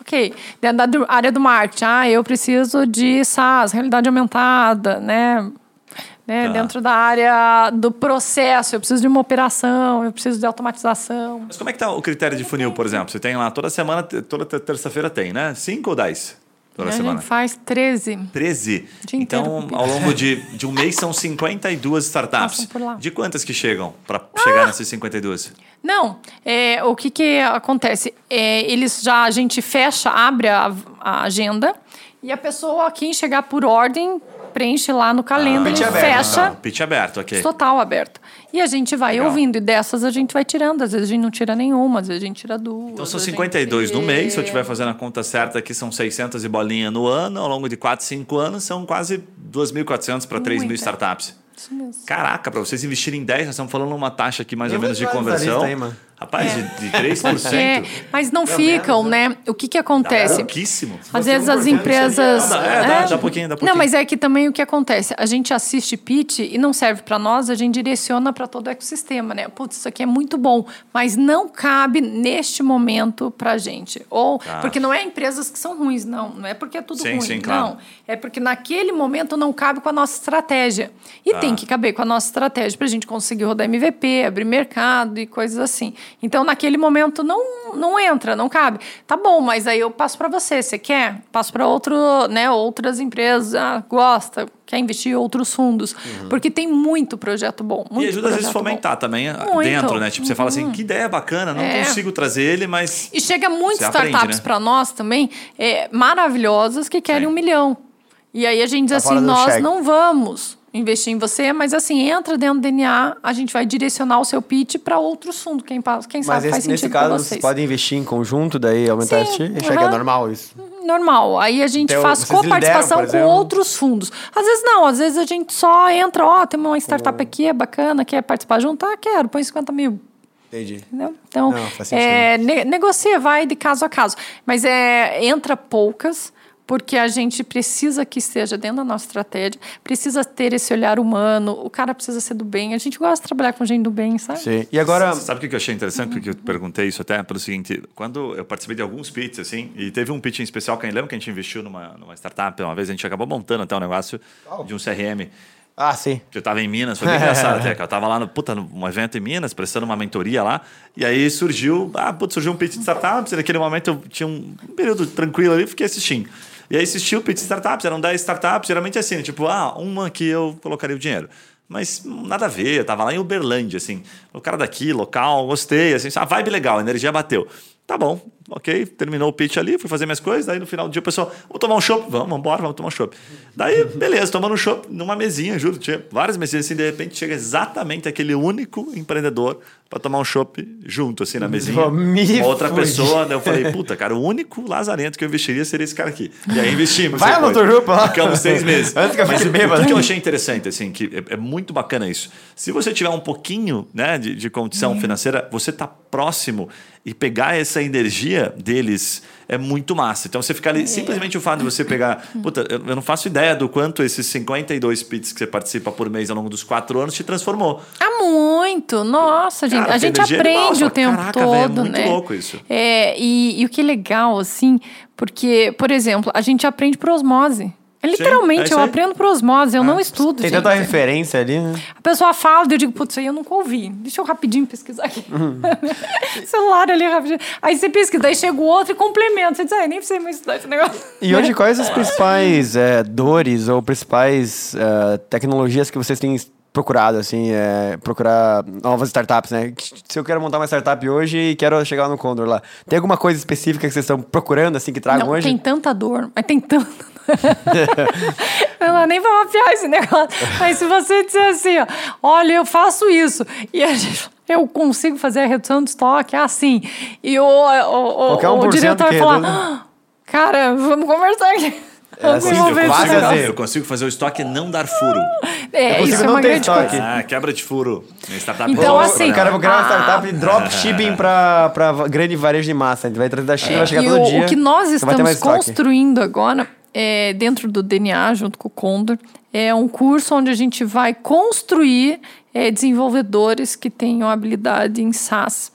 Ok. Dentro da área do marketing, ah, eu preciso de SaaS, realidade aumentada, né? Né? Tá. Dentro da área do processo, eu preciso de uma operação, eu preciso de automatização. Mas como é que tá o critério de funil, por exemplo? Você tem lá toda semana, toda ter- terça-feira tem, né? 5 ou 10 toda a semana? gente faz 13. 13. Dia inteiro Então, ao longo de, de um mês são 52 startups. Passam por lá. De quantas que chegam para chegar nessas 52? Não, é, o que, que acontece? É, eles já, a gente fecha, abre a, a agenda e a pessoa, quem chegar por ordem, preenche lá no calendário, pitch aberto, fecha, Ah, pitch aberto, ok. total aberto. E a gente vai Legal. ouvindo, e dessas a gente vai tirando. Às vezes a gente não tira nenhuma, às vezes a gente tira duas. Então são a gente- 52 no mês, se eu estiver fazendo a conta certa aqui, são 600 e bolinha no ano. Ao longo de 4, 5 anos, são quase 2.400 para 3.000 Muita. startups. Isso mesmo. Caraca, para vocês investirem em 10, nós estamos falando uma taxa aqui mais Eu ou menos de conversão. aí, mano. Rapaz, de, de 3%. É, mas não ficam, né? O que, que acontece? Pouquíssimo. Às vezes as 1% empresas. seria- Dá, é, dá, dá pouquinho, dá pouquinho. Não, mas é que também o que acontece? A gente assiste pitch e não serve para nós, a gente direciona para todo o ecossistema, né? Putz, isso aqui é muito bom, mas não cabe neste momento para gente. Ou Tá. porque não é empresas que são ruins, não. Não é porque é tudo Sim, ruim, sim, claro. não. É porque naquele momento não cabe com a nossa estratégia. E Tá. tem que caber com a nossa estratégia para a gente conseguir rodar MVP, abrir mercado e coisas assim. Então, naquele momento não, não entra, não cabe. Tá bom, mas aí eu passo para você. Você quer? Passo para outro, né, outras empresas. Ah, gosta, quer investir em outros fundos. Porque tem muito projeto bom. Muito Uhum. E ajuda às vezes a projeto bom. fomentar também ah, Muito. dentro, né? Tipo, você fala assim, que ideia bacana, não É. consigo trazer ele, mas. E chega muitas Você aprende, startups né? para nós também, é, maravilhosas, que querem Sim. um milhão. E aí a gente diz Tá assim: nós cheque. não vamos investir em você, mas assim, entra dentro do DNA, a gente vai direcionar o seu pitch para outros fundos. Quem, quem sabe faz esse, nesse sentido para caso, vocês. vocês podem investir em conjunto, daí aumentar Sim, esse Chega aham. normal isso. Normal. Aí a gente Então, faz coparticipação com outros fundos. Às vezes não, às vezes a gente só entra, ó, tem uma startup aqui, é bacana, quer participar junto? Ah, quero, põe 50 mil. Entendi. Entendeu? Então, Não, faz é, ne- negocia, vai de caso a caso. Mas é, entra poucas, porque a gente precisa que esteja dentro da nossa estratégia, precisa ter esse olhar humano, o cara precisa ser do bem. A gente gosta de trabalhar com gente do bem, sabe? Sim. E agora, Você Sabe o que eu achei interessante? Porque eu perguntei isso até pelo seguinte: quando eu participei de alguns pitches, assim, e teve um pitch em especial que eu lembro que a gente investiu numa, numa startup, uma vez a gente acabou montando até um negócio de um CRM. ah, sim. que eu tava em Minas, foi bem engraçado até, que eu tava lá no, puta, num evento em Minas, prestando uma mentoria lá, e aí surgiu, ah, putz, surgiu um pitch de startups, e naquele momento eu tinha um período tranquilo ali, fiquei assistindo. E aí pitch de startups, eram 10 startups, geralmente assim, tipo, ah, uma que eu colocaria o dinheiro. Mas nada a ver, eu tava lá em Uberlândia, assim, o cara daqui, local, gostei, assim, a vibe legal, a energia bateu. Tá bom, ok, terminou o pitch ali, fui fazer minhas coisas, daí no final do dia o pessoal, vamos tomar um chopp? Vamos, vamos embora, vamos tomar um chopp. Daí, beleza, tomando um chopp numa mesinha, juro, tinha várias mesinhas assim, de repente chega exatamente aquele único empreendedor para tomar um chopp junto, assim, na mesinha. Me Uma outra fudi. pessoa, daí eu falei, puta, cara, o único lazarento que eu investiria seria esse cara aqui. E aí investimos. Vai outro grupo lá. Ficamos seis meses. Antes que eu Mas bêbado. O que eu achei interessante, assim, que é, é muito bacana isso. Se você tiver um pouquinho né, de, de condição Uhum. financeira, você tá próximo e pegar essa energia deles é muito massa. Então você fica ali, simplesmente o fato de você pegar. Puta, eu, não faço ideia do quanto esses 52 pits que você participa por mês ao longo dos quatro anos te transformou. Ah, muito! Nossa, gente. Cara, a gente aprende animal, o tempo caraca, é todo, muito né? louco isso. É, e, e o que é legal, assim, porque, por exemplo, a gente aprende por osmose. É, é Literalmente, isso eu aprendo por osmose, eu não estudo. Tem gente. tanta referência ali, né? A pessoa fala, daí eu digo, putz, isso aí eu nunca ouvi. Deixa eu rapidinho pesquisar aqui. Uhum. Celular ali rapidinho. Aí você pesquisa, daí chega o outro e complementa. Você diz, ah, nem precisa mais estudar esse negócio. E hoje, quais as principais eh, dores ou principais eh, tecnologias que vocês têm procurado, assim, é, procurar novas startups, né? Se eu quero montar uma startup hoje e quero chegar lá no Condor lá, tem alguma coisa específica que vocês estão procurando, assim, que tragam Não, hoje? tem tanta dor, mas tem tanta Não dá nem pra mapear esse negócio. Mas se você disser assim, ó, olha, eu faço isso, e a gente, eu consigo fazer a redução de estoque assim, e o, o, o, 1% o diretor falar, reduz- "Ah, cara, vamos conversar aqui. Vamos assim, Eu negócio." assim. eu consigo fazer o estoque não dar furo. É, consigo isso é não uma ter grande estoque. coisa. Ah, quebra de furo. Startup Então, assim. Cara, vou criar uma Ah. startup de dropshipping pra grande varejo de massa. A gente vai trazer da China, vai chegar É. E todo o, dia. o que nós estamos construindo agora, é, dentro do DNA, junto com o Condor, é um curso onde a gente vai construir é, desenvolvedores que tenham habilidade em SaaS.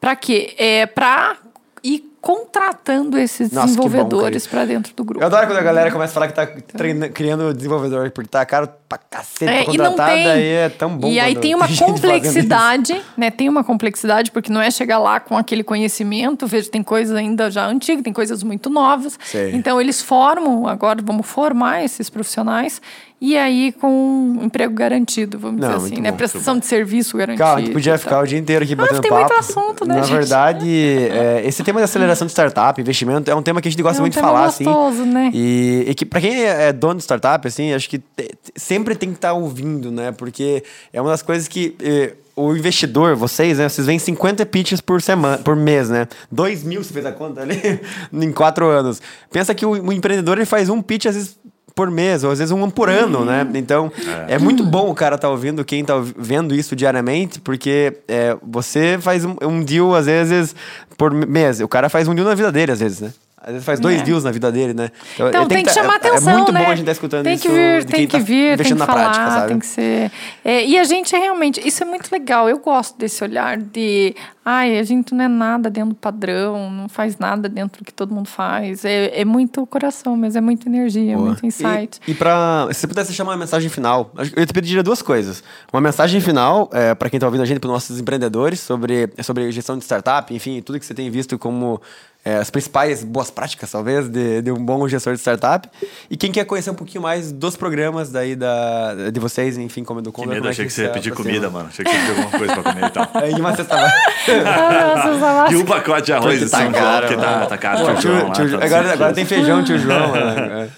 Para quê? É, Para ir contratando esses Nossa, desenvolvedores para dentro do grupo. Eu adoro quando a galera começa a falar que tá treina- criando desenvolvedor, porque tá caro pra cacete É, pra e contratar, tem. daí é tão bom. E aí tem uma isso. complexidade, né? Tem uma complexidade, porque não é chegar lá com aquele conhecimento. Veja, tem coisas ainda já antigas, tem coisas muito novas. Sei. Então eles formam, agora vamos formar esses profissionais. E aí com um emprego garantido, vamos Não, dizer assim, né? bom, Prestação de serviço garantido. Cara, a gente podia ficar o dia inteiro aqui Mas batendo tem papo. muito assunto, né, Na gente? verdade, é, esse tema da aceleração de startup, investimento, é um tema que a gente gosta É um muito de falar, gostoso, assim. né? E, e que pra quem é dono de startup, assim, acho que te- sempre tem que estar ouvindo, né? Porque é uma das coisas que... eh, o investidor, vocês, né? Vocês veem 50 pitches por semana, por mês, né? 2 mil, você fez a conta ali, em quatro anos. Pensa que o, o empreendedor ele faz um pitch, às vezes, por mês, ou às vezes um por ano, né? Então, é, muito bom o cara tá ouvindo, quem tá vendo isso diariamente, porque é, você faz um, um deal, às vezes, por mês. O cara faz um deal na vida dele, às vezes, né? Às vezes faz dois É. deals na vida dele, né? Então ele tem que tá- chamar é- atenção, É muito né? bom a gente estar escutando tem que vir, tem que tá vir, tem que na falar, prática, sabe? tem que ser. É, e a gente realmente, isso é muito legal. Eu gosto desse olhar de, ai, a gente não é nada dentro do padrão, não faz nada dentro do que todo mundo faz. É, é muito coração, mas é muita energia, é Boa. muito insight. E, e pra. Se você pudesse chamar uma mensagem final, que eu te pediria duas coisas. Uma mensagem final, é, para quem tá ouvindo a gente, para nossos empreendedores, sobre, sobre gestão de startup, enfim, tudo que você tem visto como é, as principais boas práticas, talvez, de, de um bom gestor de startup. E quem quer conhecer um pouquinho mais dos programas daí da, de vocês, enfim, como do Que Condor. medo, como é achei que você ia pedir aproxima. comida, mano. Achei que você ia pedir alguma coisa pra comer e tal. É, e uma cesta básica. Ah, E um pacote de arroz de Tá São porque tá, tá caro. Pô, tio tio- João lá, tio- tá agora, agora tem feijão, tio João.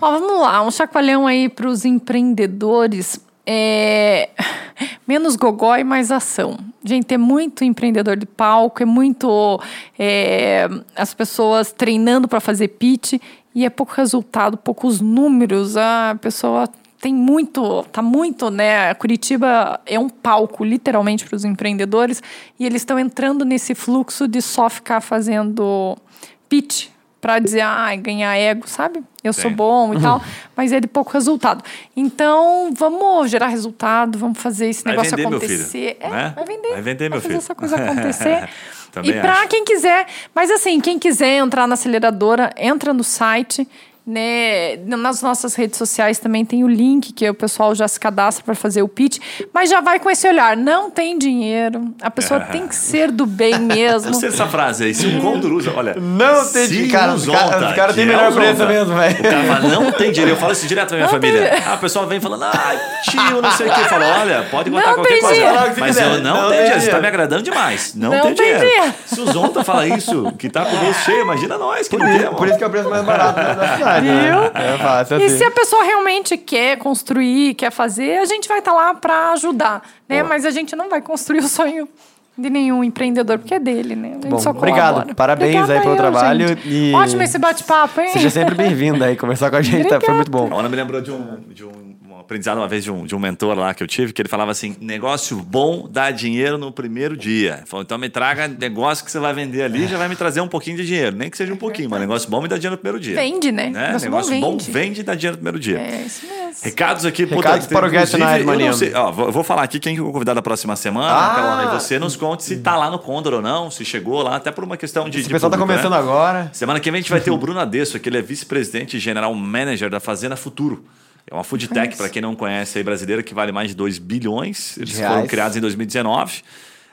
Ó, vamos lá, um chacoalhão aí para os empreendedores. É... Menos gogó e mais ação. Gente, é muito empreendedor de palco, é muito é, as pessoas treinando para fazer pitch e é pouco resultado, poucos números. A pessoa tem muito, tá muito, né? Curitiba é um palco, literalmente, para os empreendedores e eles estão entrando nesse fluxo de só ficar fazendo pitch para dizer, ah, ganhar ego, sabe? Eu sou Sim. bom e tal, mas é de pouco resultado. Então, vamos gerar resultado, vamos fazer esse Vai negócio vender, meu acontecer. filho, É, né? vai vender. Vai vender, meu fazer filho. essa coisa acontecer. E para quem quiser, mas assim, quem quiser entrar na aceleradora, entra no site. Né, nas nossas redes sociais também tem o link que o pessoal já se cadastra para fazer o pitch, mas já vai com esse olhar, não tem dinheiro, a pessoa tem que ser do bem mesmo. Eu sei essa frase aí. Se um Condor usa, olha. Não tem dinheiro. Cara, os cara- cara tem é melhor preço mesmo, velho. O cara fala, não tem dinheiro. Eu falo isso direto pra minha Não tem família. dinheiro. Ah, a pessoa vem falando, ah, tio, não sei o que. Eu falo, olha, pode botar Não qualquer tem coisa. dinheiro. O Mas eu não, Não tenho tem dinheiro. Você tá dinheiro. me agradando demais. Não, Não tem, tem dinheiro. dinheiro. Se o Zonta fala isso, que tá com o bolso cheio, imagina nós que Por, não isso, temos. por isso que é o preço mais barato da da cidade. Viu? É fácil E assim. se a pessoa realmente quer construir, quer fazer, a gente vai estar lá para ajudar, né? Boa. Mas a gente não vai construir o sonho de nenhum empreendedor, porque é dele, né? A gente Bom, só obrigado. Parabéns Obrigada aí pelo eu, trabalho gente. e- Ótimo esse bate-papo, hein? Seja sempre bem-vindo aí conversar com a gente, tá? foi muito bom. A Ana me lembrou de um, de um aprendizado uma vez de um, de um mentor lá que eu tive, que ele falava assim: negócio bom dá dinheiro no primeiro dia. Ele falou, então me traga negócio que você vai vender ali, já vai me trazer um pouquinho de dinheiro. Nem que seja um pouquinho, mas negócio bom me dá dinheiro no primeiro dia. Vende, né? Negócio, Negócio bom bom vende. vende e dá dinheiro no primeiro dia. É isso mesmo. Recados aqui. Recados tem- para o Get Night, maninho. vou, vou falar aqui quem que eu vou convidar da próxima semana. Ah! Carol, e você nos conte se tá lá no Condor ou não, se chegou lá, até por uma questão de. Esse de pessoal tá público, né? começando agora. Semana que vem a gente vai ter o Bruno Adesso, que ele é vice-presidente e general manager da Fazenda Futuro. É uma food tech, para quem não conhece, aí, brasileira, que vale mais de 2 bilhões. Eles Reais. foram criados em 2019.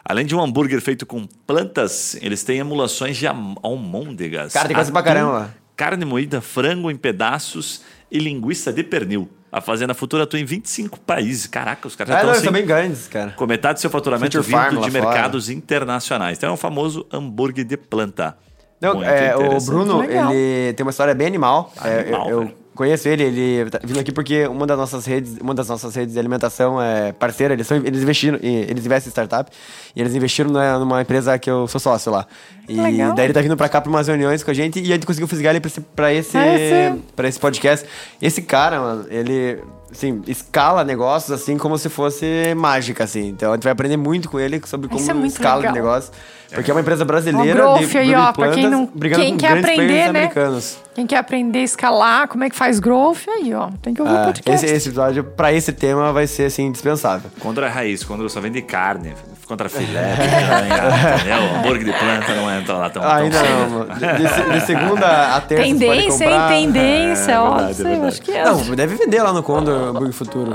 Além de um hambúrguer feito com plantas, eles têm emulações de almôndegas. Cara, tem coisa pra caramba. Carne moída, frango em pedaços e linguiça de pernil. A Fazenda Futura atua em 25 países. Caraca, os caras já É, estão eles assim, são bem grandes, cara. com metade do seu faturamento vindo de fora. mercados internacionais. Então é o famoso hambúrguer de planta. Não, é, o. Bruno, ele tem uma história bem animal. É, Animal, eu, eu velho. Conheço ele, ele tá vindo aqui porque uma das nossas redes, uma das nossas redes de alimentação é parceira, eles, são, eles investiram, eles investem em startup e eles investiram numa empresa que eu sou sócio lá. E Legal. daí ele tá vindo pra cá pra umas reuniões com a gente e a gente conseguiu fisgar ele pra esse, pra esse, Ah, esse- pra esse podcast. Esse cara, mano, ele assim, escala negócios assim como se fosse mágica, assim. Então a gente vai aprender muito com ele sobre como é escala de negócio. Porque é uma empresa brasileira de, growth aí, de ó, pra quem plantas, não- brigando quem com quer grandes aprender, players né? americanos. Quem quer aprender a escalar, como é que faz growth, aí, ó. Tem que ouvir o Ah, podcast. esse, esse episódio, pra esse tema, vai ser, assim, indispensável. Condor é raiz, Condor só vende carne, contra filé. entendeu? Hambúrguer de planta não entra lá tão, tão Ainda cedo. não, mano. De, de- segunda a terça, Tendência, hein? comprar. Tendência, É, ó. verdade, é sei, verdade. acho que é. Não, deve vender lá no Condor Hambúrguer Futuro.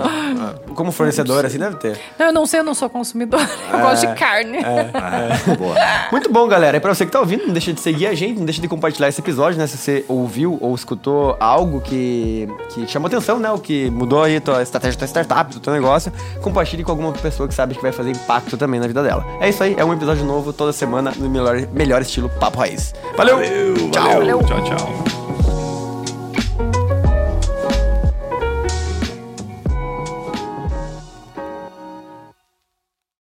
Como fornecedor, assim, deve ter. Não, eu não sei, eu não sou consumidor. Eu gosto de carne. Ah, boa. Muito bom, galera. E pra você que tá ouvindo, não deixa de seguir a gente, não deixa de compartilhar esse episódio, né? Se você ouviu ou escutou algo que, que chamou atenção, né? O que mudou aí a tua estratégia da tua startup, do teu negócio, compartilhe com alguma pessoa que sabe que vai fazer impacto também na vida dela. É isso aí, é um episódio novo toda semana no melhor, melhor estilo Papo Raiz. Valeu! Valeu, Tchau! valeu. Tchau, tchau.